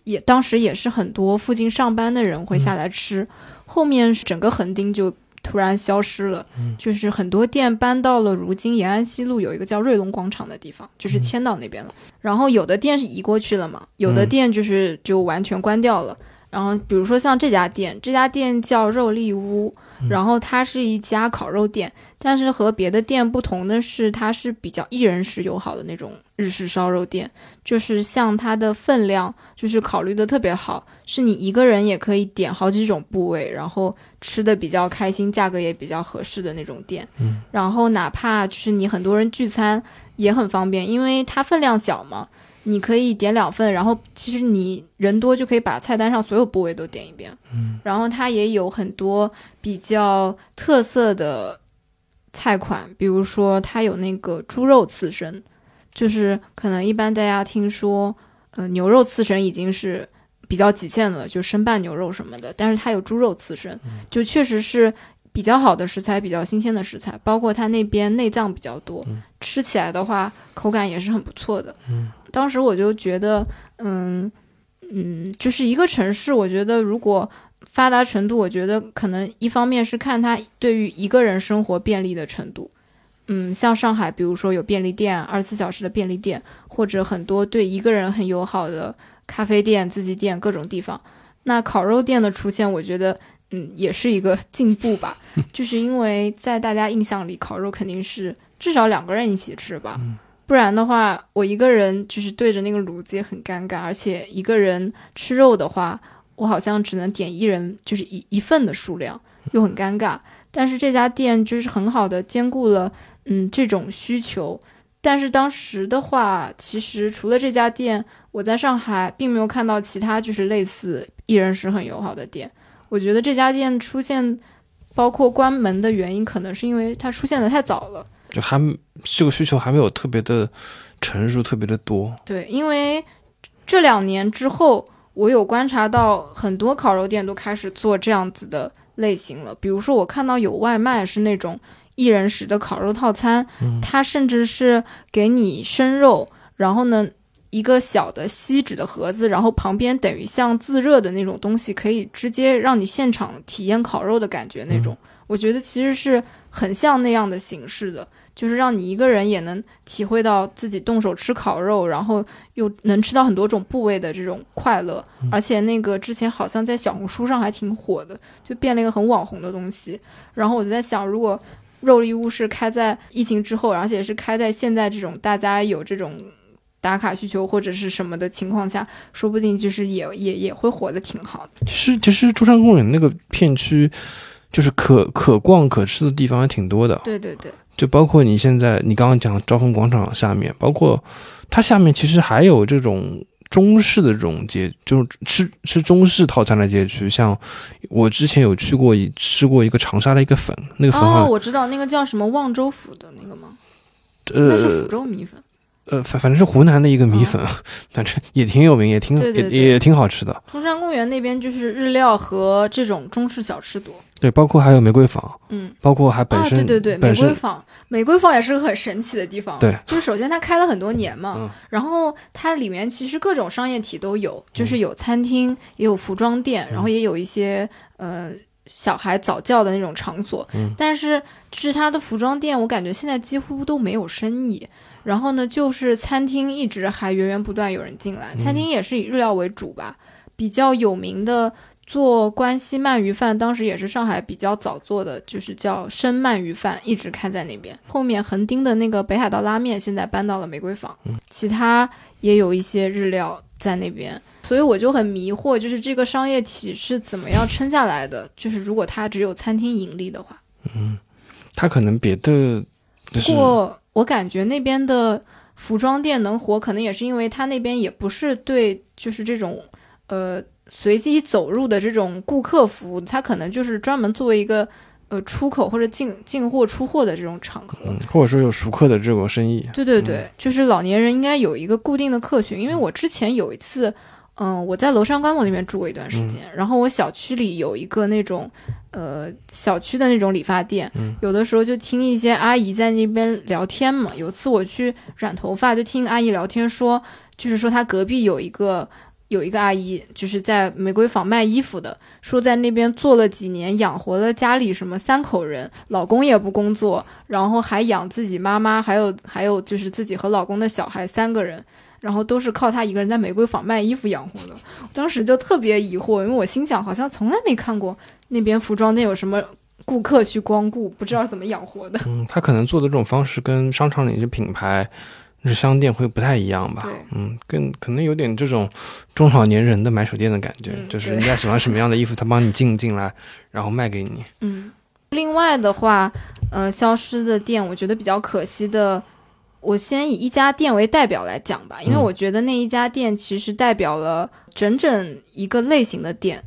也当时也是很多附近上班的人会下来吃。后面整个横丁就。突然消失了，就是很多店搬到了如今延安西路有一个叫瑞龙广场的地方，就是迁到那边了。然后有的店是移过去了嘛，有的店就是就完全关掉了。然后比如说像这家店，这家店叫肉粒屋。然后它是一家烤肉店，但是和别的店不同的是，它是比较一人食友好的那种日式烧肉店，就是像它的分量就是考虑的特别好，是你一个人也可以点好几种部位，然后吃的比较开心，价格也比较合适的那种店。嗯，然后哪怕就是你很多人聚餐也很方便，因为它分量小嘛。你可以点两份，然后其实你人多就可以把菜单上所有部位都点一遍。嗯，然后它也有很多比较特色的菜款，比如说它有那个猪肉刺身，就是可能一般大家听说，呃，牛肉刺身已经是比较极限了，就生拌牛肉什么的，但是它有猪肉刺身，就确实是比较好的食材，比较新鲜的食材，包括它那边内脏比较多，吃起来的话口感也是很不错的。嗯。当时我就觉得，嗯嗯，就是一个城市，我觉得如果发达程度，我觉得可能一方面是看它对于一个人生活便利的程度，嗯，像上海，比如说有便利店，二十四小时的便利店，或者很多对一个人很友好的咖啡店、自己店各种地方。那烤肉店的出现，我觉得，嗯，也是一个进步吧，就是因为在大家印象里，烤肉肯定是至少两个人一起吃吧。不然的话，我一个人就是对着那个炉子也很尴尬，而且一个人吃肉的话，我好像只能点一人就是一一份的数量，又很尴尬。但是这家店就是很好的兼顾了嗯这种需求。但是当时的话，其实除了这家店，我在上海并没有看到其他就是类似一人食很友好的店。我觉得这家店出现，包括关门的原因，可能是因为它出现的太早了。就还这个需求还没有特别的成熟，特别的多。对，因为这两年之后，我有观察到很多烤肉店都开始做这样子的类型了。比如说，我看到有外卖是那种一人食的烤肉套餐，它甚至是给你生肉，然后呢一个小的锡纸的盒子，然后旁边等于像自热的那种东西，可以直接让你现场体验烤肉的感觉那种。我觉得其实是很像那样的形式的。就是让你一个人也能体会到自己动手吃烤肉，然后又能吃到很多种部位的这种快乐，而且那个之前好像在小红书上还挺火的，就变了一个很网红的东西。然后我就在想，如果肉粒屋是开在疫情之后，而且是开在现在这种大家有这种打卡需求或者是什么的情况下，说不定就是也也也会火的挺好的。其实其实中山公园那个片区，就是可可逛可吃的地方还挺多的。对对对。就包括你现在你刚刚讲招丰广场下面，包括它下面其实还有这种中式的这种街，就是吃吃中式套餐的街区。像我之前有去过一吃过一个长沙的一个粉，那个粉哦，我知道那个叫什么望州府的那个吗？呃，那是福州米粉。呃，反反正是湖南的一个米粉，反正也挺有名，也挺也也挺好吃的。中山公园那边就是日料和这种中式小吃多。对，包括还有玫瑰坊，嗯，包括还本啊，身、对对对，玫瑰坊，玫瑰坊也是个很神奇的地方。对，就是首先它开了很多年嘛，嗯然后它里面其实各种商业体都有，就是有餐厅，也有服装店，然后也有一些呃小孩早教的那种场所。嗯但是就是它的服装店，我感觉现在几乎都没有生意。然后呢，就是餐厅一直还源源不断有人进来，餐厅也是以日料为主吧，比较有名的。做关西鳗鱼饭，当时也是上海比较早做的，就是叫生鳗鱼饭，一直开在那边。后面横丁的那个北海道拉面现在搬到了玫瑰坊，其他也有一些日料在那边，所以我就很迷惑，就是这个商业体是怎么样撑下来的？就是如果它只有餐厅盈利的话，嗯它可能别的就是不过我感觉那边的服装店能活，可能也是因为它那边也不是对就是这种呃随机走入的这种顾客服务，它可能就是专门作为一个呃出口或者进进货出货的这种场合。嗯，或者说有熟客的这种生意，对对对，就是老年人应该有一个固定的客群，因为我之前有一次，嗯，我在娄山关路那边住过一段时间，然后我小区里有一个那种，呃，小区的那种理发店，有的时候就听一些阿姨在那边聊天嘛。有一次我去染头发，就听阿姨聊天说，就是说她隔壁有一个有一个阿姨，就是在玫瑰坊卖衣服的，说在那边做了几年，养活了家里什么三口人，老公也不工作，然后还养自己妈妈，还有还有就是自己和老公的小孩三个人，然后都是靠她一个人在玫瑰坊卖衣服养活的。当时就特别疑惑，因为我心想，好像从来没看过那边服装店有什么顾客去光顾，不知道怎么养活的。嗯，他可能做的这种方式跟商场里的品牌日商店会不太一样吧对？嗯，更可能有点这种中老年人的买手店的感觉，嗯就是人家喜欢什么样的衣服，他帮你进进来，然后卖给你。嗯，另外的话，呃，消失的店，我觉得比较可惜的，我先以一家店为代表来讲吧，因为嗯我觉得那一家店其实代表了整整一个类型的店。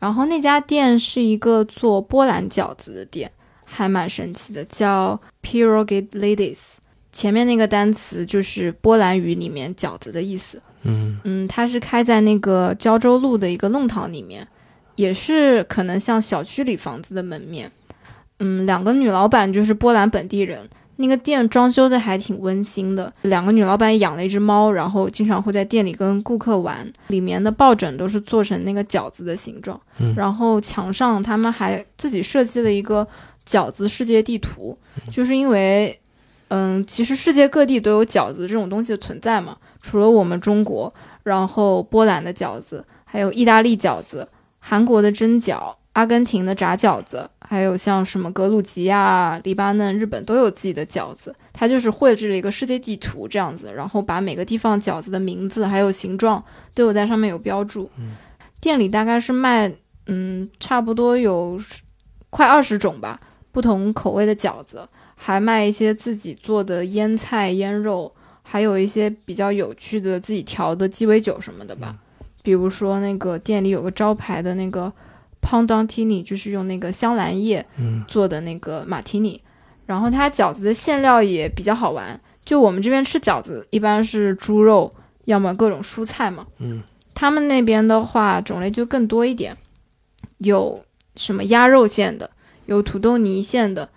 然后那家店是一个做波兰饺子的店，还蛮神奇的，叫 Pierogi Ladies。前面那个单词就是波兰语里面饺子的意思。嗯嗯，它是开在那个胶州路的一个弄堂里面，也是可能像小区里房子的门面。嗯，两个女老板就是波兰本地人，那个店装修的还挺温馨的。两个女老板养了一只猫，然后经常会在店里跟顾客玩。里面的抱枕都是做成那个饺子的形状，嗯然后墙上他们还自己设计了一个饺子世界地图，就是因为。嗯，其实世界各地都有饺子这种东西的存在嘛，除了我们中国，然后波兰的饺子，还有意大利饺子、韩国的蒸饺、阿根廷的炸饺子，还有像什么格鲁吉亚、黎巴嫩、日本都有自己的饺子。它就是绘制了一个世界地图这样子，然后把每个地方饺子的名字还有形状都有在上面有标注。店里大概是卖，嗯，差不多有快二十种吧，不同口味的饺子。还卖一些自己做的腌菜、腌肉，还有一些比较有趣的自己调的鸡尾酒什么的吧。比如说那个店里有个招牌的那个 Pondantini，就是用那个香兰叶嗯做的那个马提尼。然后它饺子的馅料也比较好玩，就我们这边吃饺子一般是猪肉，要么各种蔬菜嘛。嗯，他们那边的话种类就更多一点，有什么鸭肉馅的，有土豆泥馅的。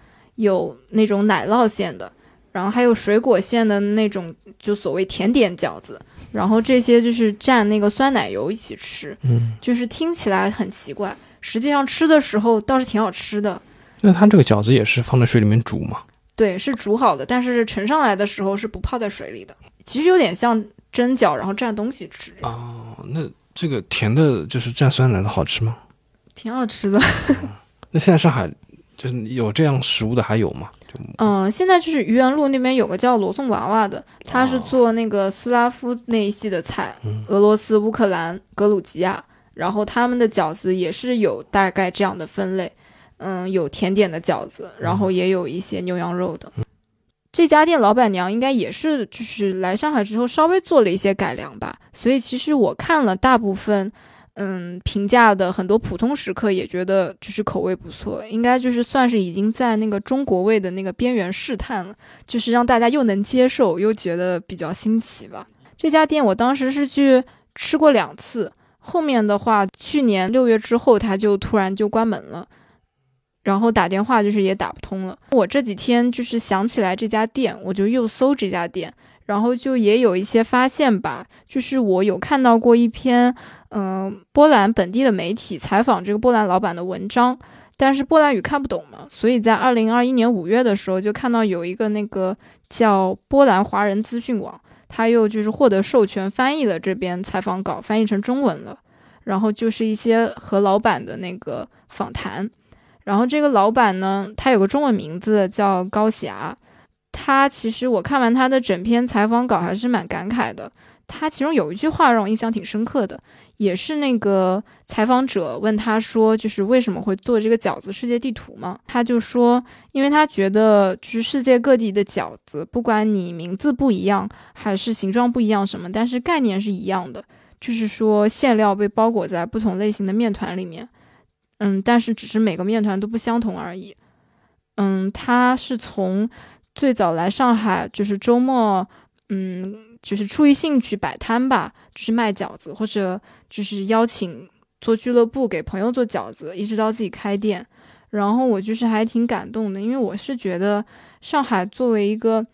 有那种奶酪馅的，然后还有水果馅的那种，就所谓甜点饺子。然后这些就是蘸那个酸奶油一起吃，嗯，就是听起来很奇怪，实际上吃的时候倒是挺好吃的。那它这个饺子也是放在水里面煮吗？对，是煮好的，但是盛上来的时候是不泡在水里的。其实有点像蒸饺，然后蘸东西吃。哦，那这个甜的，就是蘸酸奶的好吃吗？挺好吃的。那现在上海。就是有这样食物的还有吗？嗯，现在就是愚园路那边有个叫罗宋娃娃的，他是做那个斯拉夫那一系的菜，嗯、俄罗斯、乌克兰、格鲁吉亚，然后他们的饺子也是有大概这样的分类，嗯，有甜点的饺子，然后也有一些牛羊肉的。嗯、这家店老板娘应该也是就是来上海之后稍微做了一些改良吧，所以其实我看了大部分。嗯，评价的很多普通食客也觉得就是口味不错，应该就是算是已经在那个中国味的那个边缘试探了，就是让大家又能接受又觉得比较新奇吧。这家店我当时是去吃过两次，后面的话去年六月之后它就突然就关门了。然后打电话就是也打不通了。我这几天就是想起来这家店，我就又搜这家店，然后就也有一些发现吧。就是我有看到过一篇，嗯，波兰本地的媒体采访这个波兰老板的文章，但是波兰语看不懂嘛，所以在二零二一年五月的时候就看到有一个那个叫波兰华人资讯网，他又就是获得授权翻译了这边采访稿，翻译成中文了。然后就是一些和老板的那个访谈。然后这个老板呢，他有个中文名字叫高霞。他其实我看完他的整篇采访稿还是蛮感慨的。他其中有一句话让我印象挺深刻的，也是那个采访者问他说，就是为什么会做这个饺子世界地图嘛？他就说，因为他觉得就是世界各地的饺子，不管你名字不一样还是形状不一样什么，但是概念是一样的，就是说馅料被包裹在不同类型的面团里面。嗯，但是只是每个面团都不相同而已。嗯，他是从最早来上海，就是周末，嗯，就是出于兴趣摆摊吧，就是卖饺子，或者就是邀请做俱乐部给朋友做饺子，一直到自己开店。然后我就是还挺感动的，因为我是觉得上海作为一个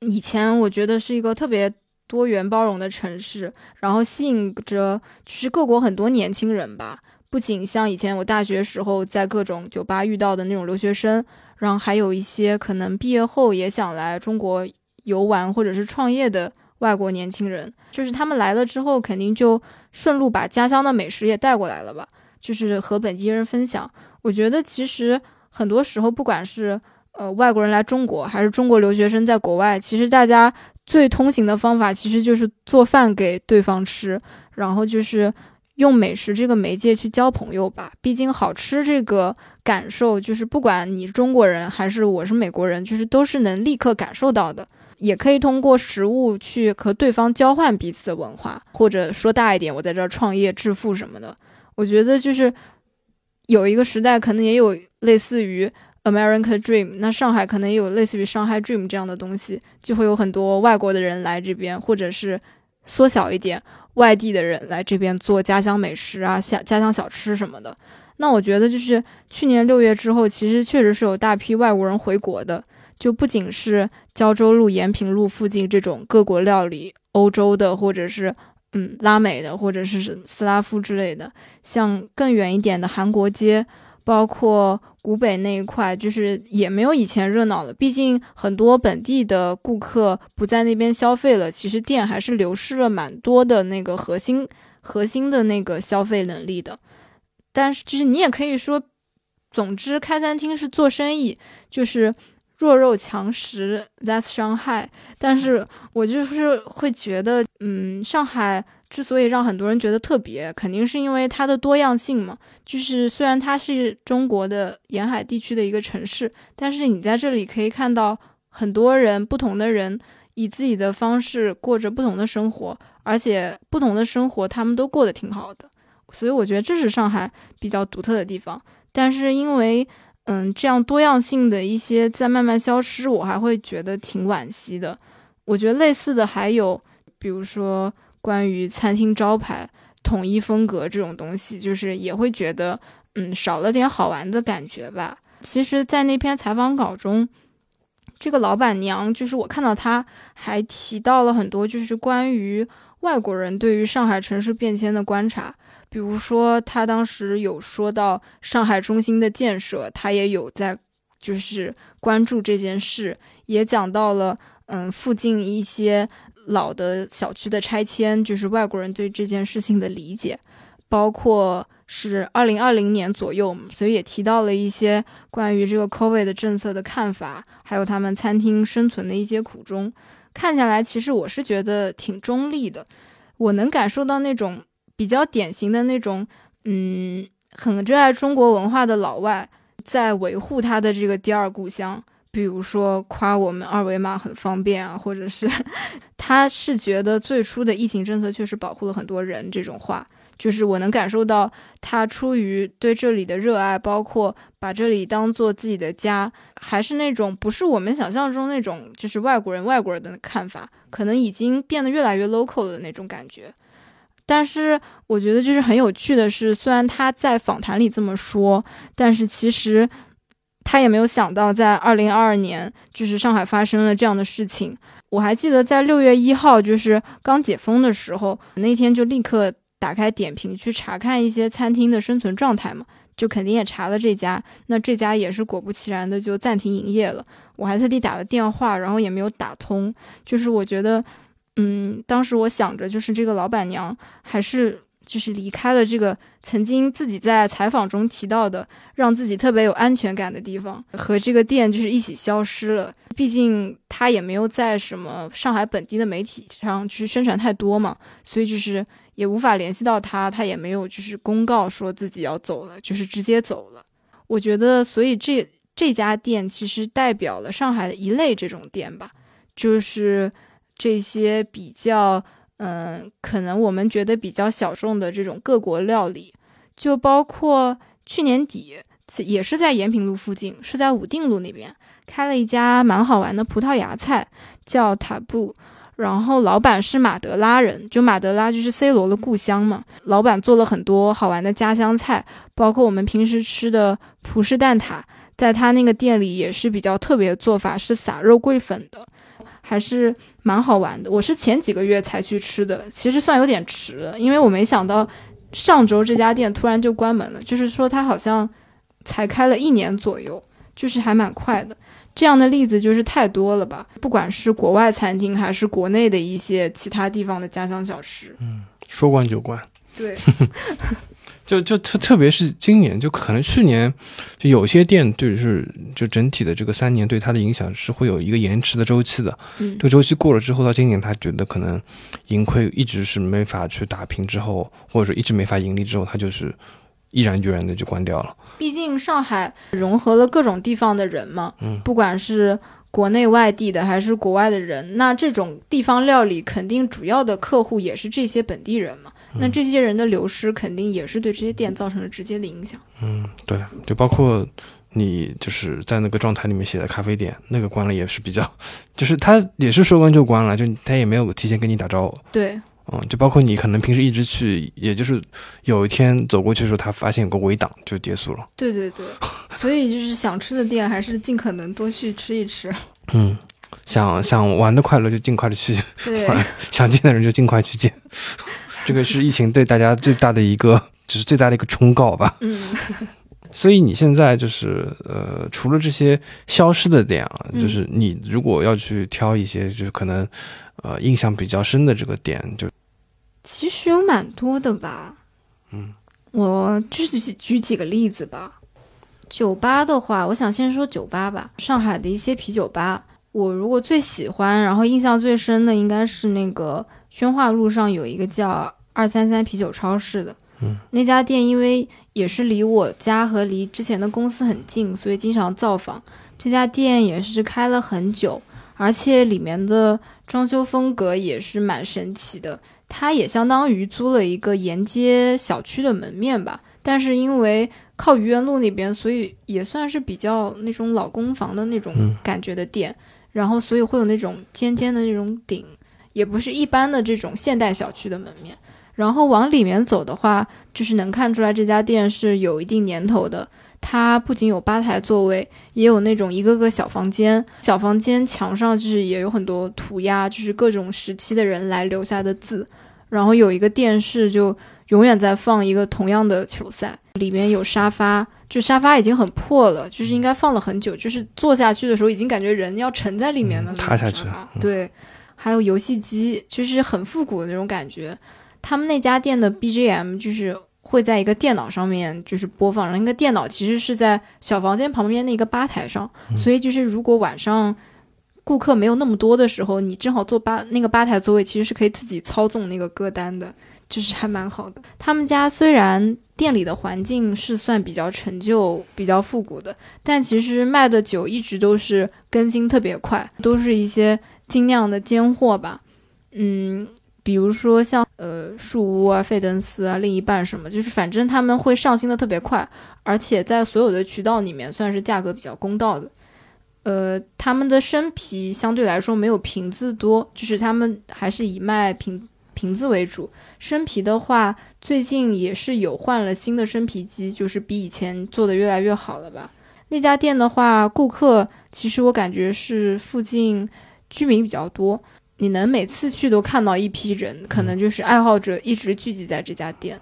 以前我觉得是一个特别多元包容的城市，然后吸引着就是各国很多年轻人吧。不仅像以前我大学时候在各种酒吧遇到的那种留学生，然后还有一些可能毕业后也想来中国游玩或者是创业的外国年轻人，就是他们来了之后，肯定就顺路把家乡的美食也带过来了吧，就是和本地人分享。我觉得其实很多时候，不管是呃外国人来中国，还是中国留学生在国外，其实大家最通行的方法其实就是做饭给对方吃，然后就是。用美食这个媒介去交朋友吧，毕竟好吃这个感受，就是不管你中国人还是我是美国人，就是都是能立刻感受到的。也可以通过食物去和对方交换彼此的文化，或者说大一点，我在这儿创业致富什么的。我觉得就是有一个时代，可能也有类似于 American Dream，那上海可能也有类似于上海 Dream 这样的东西，就会有很多外国的人来这边，或者是缩小一点。外地的人来这边做家乡美食啊，家家乡小吃什么的。那我觉得就是去年六月之后，其实确实是有大批外国人回国的，就不仅是胶州路、延平路附近这种各国料理，欧洲的或者是嗯拉美的，或者是斯拉夫之类的，像更远一点的韩国街。包括古北那一块，就是也没有以前热闹了。毕竟很多本地的顾客不在那边消费了，其实店还是流失了蛮多的那个核心核心的那个消费能力的。但是，就是你也可以说，总之开餐厅是做生意，就是弱肉强食，That's 伤害。但是我就是会觉得，嗯，上海。之所以让很多人觉得特别，肯定是因为它的多样性嘛。就是虽然它是中国的沿海地区的一个城市，但是你在这里可以看到很多人，不同的人以自己的方式过着不同的生活，而且不同的生活他们都过得挺好的。所以我觉得这是上海比较独特的地方。但是因为嗯这样多样性的一些在慢慢消失，我还会觉得挺惋惜的。我觉得类似的还有，比如说。关于餐厅招牌统一风格这种东西，就是也会觉得，嗯，少了点好玩的感觉吧。其实，在那篇采访稿中，这个老板娘就是我看到她还提到了很多，就是关于外国人对于上海城市变迁的观察。比如说，他当时有说到上海中心的建设，他也有在就是关注这件事，也讲到了，嗯，附近一些。老的小区的拆迁，就是外国人对这件事情的理解，包括是二零二零年左右，所以也提到了一些关于这个 COVID 的政策的看法，还有他们餐厅生存的一些苦衷。看下来，其实我是觉得挺中立的，我能感受到那种比较典型的那种，嗯，很热爱中国文化的老外在维护他的这个第二故乡。比如说夸我们二维码很方便啊，或者是他是觉得最初的疫情政策确实保护了很多人，这种话就是我能感受到他出于对这里的热爱，包括把这里当做自己的家，还是那种不是我们想象中那种就是外国人外国人的看法，可能已经变得越来越 local 的那种感觉。但是我觉得就是很有趣的是，虽然他在访谈里这么说，但是其实他也没有想到，在二零二二年，就是上海发生了这样的事情。我还记得在六月一号，就是刚解封的时候，那天就立刻打开点评去查看一些餐厅的生存状态嘛，就肯定也查了这家，那这家也是果不其然的就暂停营业了。我还特地打了电话，然后也没有打通，就是我觉得。嗯，当时我想着，就是这个老板娘还是就是离开了这个曾经自己在采访中提到的让自己特别有安全感的地方，和这个店就是一起消失了。毕竟她也没有在什么上海本地的媒体上去宣传太多嘛，所以就是也无法联系到她，她也没有就是公告说自己要走了，就是直接走了。我觉得，所以这这家店其实代表了上海的一类这种店吧，就是。这些比较，嗯，可能我们觉得比较小众的这种各国料理，就包括去年底也是在延平路附近，是在武定路那边开了一家蛮好玩的葡萄牙菜，叫塔布。然后老板是马德拉人，就马德拉就是 C 罗的故乡嘛。老板做了很多好玩的家乡菜，包括我们平时吃的葡式蛋挞，在他那个店里也是比较特别的做法，是撒肉桂粉的。还是蛮好玩的。我是前几个月才去吃的，其实算有点迟了，因为我没想到上周这家店突然就关门了。就是说，它好像才开了一年左右，就是还蛮快的。这样的例子就是太多了吧？不管是国外餐厅，还是国内的一些其他地方的家乡小吃，嗯，说关就关。对。就就特特别是今年，就可能去年，就有些店就是就整体的这个三年对它的影响是会有一个延迟的周期的。嗯，这个周期过了之后，到今年他觉得可能盈亏一直是没法去打平，之后或者说一直没法盈利之后，他就是毅然决然的就关掉了。毕竟上海融合了各种地方的人嘛，嗯，不管是国内外地的还是国外的人，那这种地方料理肯定主要的客户也是这些本地人嘛。那这些人的流失，肯定也是对这些店造成了直接的影响。嗯，对，就包括你就是在那个状态里面写的咖啡店，那个关了也是比较，就是他也是说关就关了，就他也没有提前跟你打招呼。对，嗯，就包括你可能平时一直去，也就是有一天走过去的时候，他发现有个围挡就结束了。对对对，所以就是想吃的店还是尽可能多去吃一吃。嗯，想想玩的快乐就尽快的去对，想见的人就尽快去见。这个是疫情对大家最大的一个，就是最大的一个忠告吧。嗯，所以你现在就是呃，除了这些消失的点啊，就是你如果要去挑一些，就是可能呃印象比较深的这个点，就其实有蛮多的吧。嗯，我就是举几个例子吧。酒吧的话，我想先说酒吧吧。上海的一些啤酒吧，我如果最喜欢，然后印象最深的应该是那个。宣化路上有一个叫二三三啤酒超市的，嗯，那家店因为也是离我家和离之前的公司很近，所以经常造访。这家店也是开了很久，而且里面的装修风格也是蛮神奇的。它也相当于租了一个沿街小区的门面吧，但是因为靠愚园路那边，所以也算是比较那种老公房的那种感觉的店。然后所以会有那种尖尖的那种顶。也不是一般的这种现代小区的门面，然后往里面走的话，就是能看出来这家店是有一定年头的。它不仅有吧台座位，也有那种一个个小房间，小房间墙上就是也有很多涂鸦，就是各种时期的人来留下的字。然后有一个电视，就永远在放一个同样的球赛。里面有沙发，就沙发已经很破了，就是应该放了很久，就是坐下去的时候已经感觉人要沉在里面了。塌下去，对。还有游戏机，就是很复古的那种感觉。他们那家店的 BGM 就是会在一个电脑上面就是播放，那个电脑其实是在小房间旁边的一个吧台上，所以就是如果晚上顾客没有那么多的时候，你正好坐吧那个吧台座位，其实是可以自己操纵那个歌单的，就是还蛮好的。他们家虽然店里的环境是算比较陈旧、比较复古的，但其实卖的酒一直都是更新特别快，都是一些。精酿的尖货吧，嗯，比如说像呃树屋啊、费登斯啊、另一半什么，就是反正他们会上新的特别快，而且在所有的渠道里面算是价格比较公道的。呃，他们的生啤相对来说没有瓶子多，就是他们还是以卖瓶瓶瓶子为主。生啤的话，最近也是有换了新的生啤机，就是比以前做的越来越好了吧。那家店的话，顾客其实我感觉是附近居民比较多，你能每次去都看到一批人，可能就是爱好者一直聚集在这家店。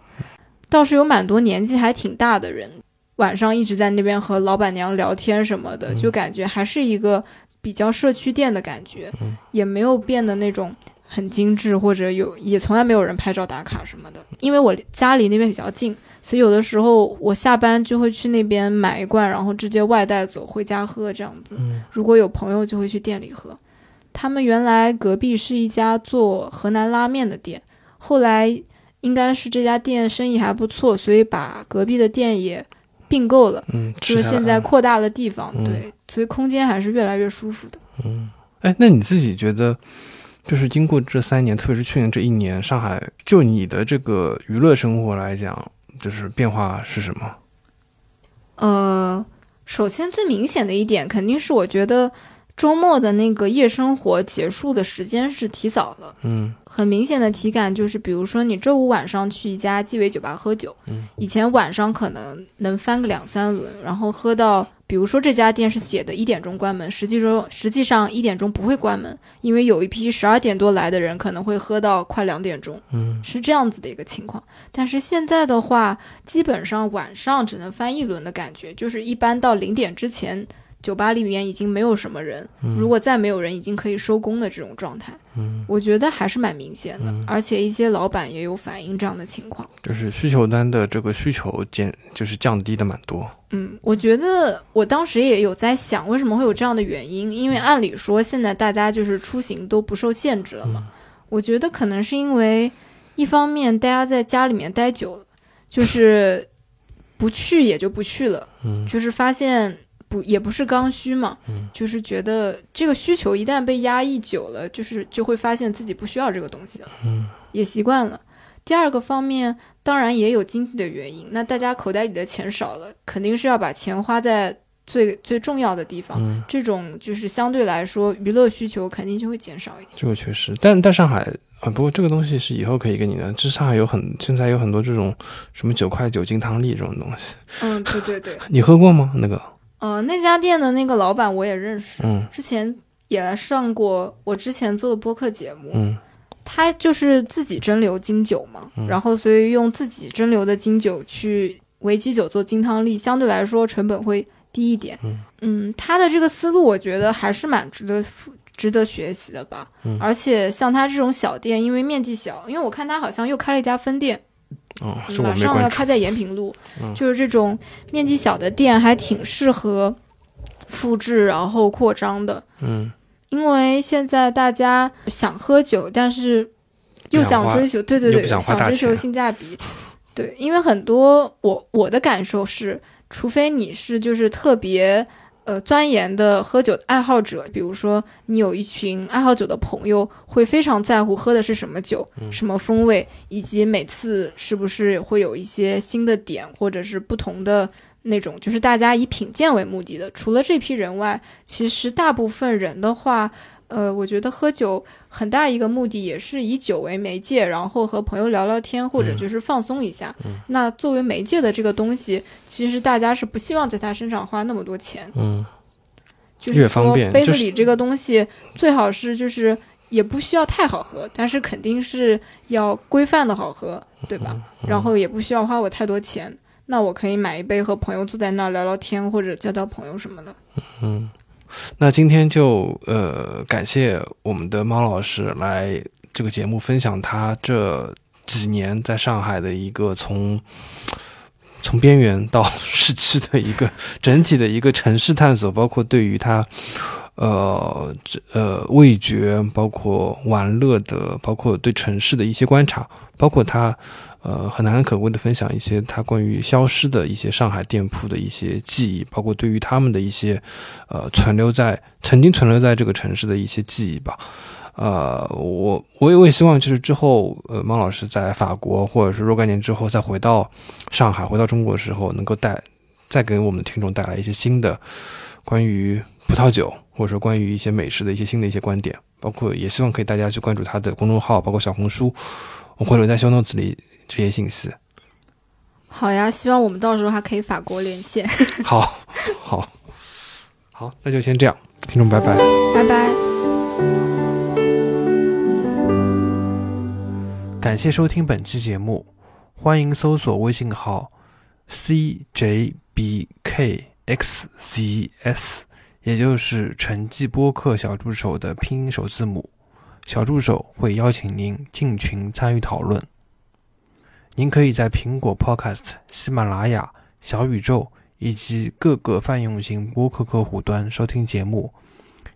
倒是有蛮多年纪还挺大的人，晚上一直在那边和老板娘聊天什么的，就感觉还是一个比较社区店的感觉，也没有变得那种很精致，或者有也从来没有人拍照打卡什么的。因为我家离那边比较近，所以有的时候我下班就会去那边买一罐，然后直接外带走回家喝这样子。如果有朋友就会去店里喝。他们原来隔壁是一家做河南拉面的店，后来。应该是这家店生意还不错，所以把隔壁的店也并购了。嗯，就是现在扩大了地方，对，所以空间还是越来越舒服的。嗯，哎，那你自己觉得，就是经过这三年，特别是去年这一年，上海就你的这个娱乐生活来讲，就是变化是什么？呃，首先最明显的一点，肯定是我觉得。周末的那个夜生活结束的时间是提早了，嗯，很明显的体感就是，比如说你周五晚上去一家鸡尾酒吧喝酒，嗯，以前晚上可能能翻个两三轮，然后喝到，比如说这家店是写的一点钟关门，实际中实际上一点钟不会关门，因为有一批十二点多来的人可能会喝到快两点钟，嗯，是这样子的一个情况。但是现在的话，基本上晚上只能翻一轮的感觉，就是一般到零点之前。酒吧里面已经没有什么人，如果再没有人，已经可以收工的这种状态。嗯，我觉得还是蛮明显的，而且一些老板也有反映这样的情况，就是需求端的这个需求减，就是降低的蛮多。嗯，我觉得我当时也有在想，为什么会有这样的原因？因为按理说现在大家就是出行都不受限制了嘛。我觉得可能是因为一方面大家在家里面待久了，就是不去也就不去了。嗯，就是发现。不也不是刚需嘛，就是觉得这个需求一旦被压抑久了，就是就会发现自己不需要这个东西了，嗯，也习惯了。第二个方面，当然也有经济的原因，那大家口袋里的钱少了，肯定是要把钱花在最最重要的地方，这种就是相对来说娱乐需求肯定就会减少一点。这个确实，但但上海啊，不过这个东西是以后可以给你的，这上海有很现在有很多这种什么九块九金汤力这种东西，嗯，对对对，你喝过吗？那个？嗯，那家店的那个老板我也认识，嗯，之前也来上过我之前做的播客节目，嗯，他就是自己蒸馏金酒嘛，然后所以用自己蒸馏的金酒去为基酒做金汤力，相对来说成本会低一点，嗯，嗯，他的这个思路我觉得还是蛮值得值得学习的吧，嗯，而且像他这种小店，因为面积小，因为我看他好像又开了一家分店。哦，马上要开在延平路，就是这种面积小的店还挺适合复制然后扩张的。嗯，因为现在大家想喝酒，但是又想追求，对对对，想追求性价比。对，因为很多我我的感受是，除非你是就是特别。呃，钻研的喝酒爱好者，比如说你有一群爱好酒的朋友，会非常在乎喝的是什么酒、什么风味，以及每次是不是会有一些新的点，或者是不同的那种，就是大家以品鉴为目的的。除了这批人外，其实大部分人的话。呃，我觉得喝酒很大一个目的也是以酒为媒介，然后和朋友聊聊天，或者就是放松一下。那作为媒介的这个东西，其实大家是不希望在他身上花那么多钱。嗯，就是说杯子里这个东西最好是就是也不需要太好喝，但是肯定是要规范的好喝，对吧？然后也不需要花我太多钱，那我可以买一杯和朋友坐在那儿聊聊天，或者交交朋友什么的。嗯。那今天就呃感谢我们的猫老师来这个节目分享他这几年在上海的一个从从边缘到 市区的一个整体的一个城市探索，包括对于他呃这呃味觉，包括玩乐的，包括对城市的一些观察，包括他。呃，很难可贵的分享一些他关于消失的一些上海店铺的一些记忆，包括对于他们的一些，呃，存留在曾经存留在这个城市的一些记忆吧。呃，我我也我也希望就是之后，呃，猫老师在法国或者是若干年之后再回到上海，回到中国的时候，能够带再给我们的听众带来一些新的关于葡萄酒或者说关于一些美食的一些新的一些观点。包括也希望可以大家去关注他的公众号，包括小红书，我会留在 show notes 里这些信息。好呀，希望我们到时候还可以法国连线。好，好，好，那就先这样，听众拜拜，拜拜。感谢收听本期节目，欢迎搜索微信号 cjbkxzs，也就是陈记播客小助手的拼音首字母，小助手会邀请您进群参与讨论。您可以在苹果 Podcast、喜马拉雅、小宇宙以及各个泛用型播客客户端收听节目，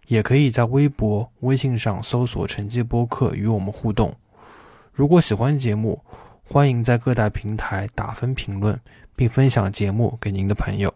也可以在微博、微信上搜索“成绩播客”与我们互动。如果喜欢节目，欢迎在各大平台打分评论，并分享节目给您的朋友。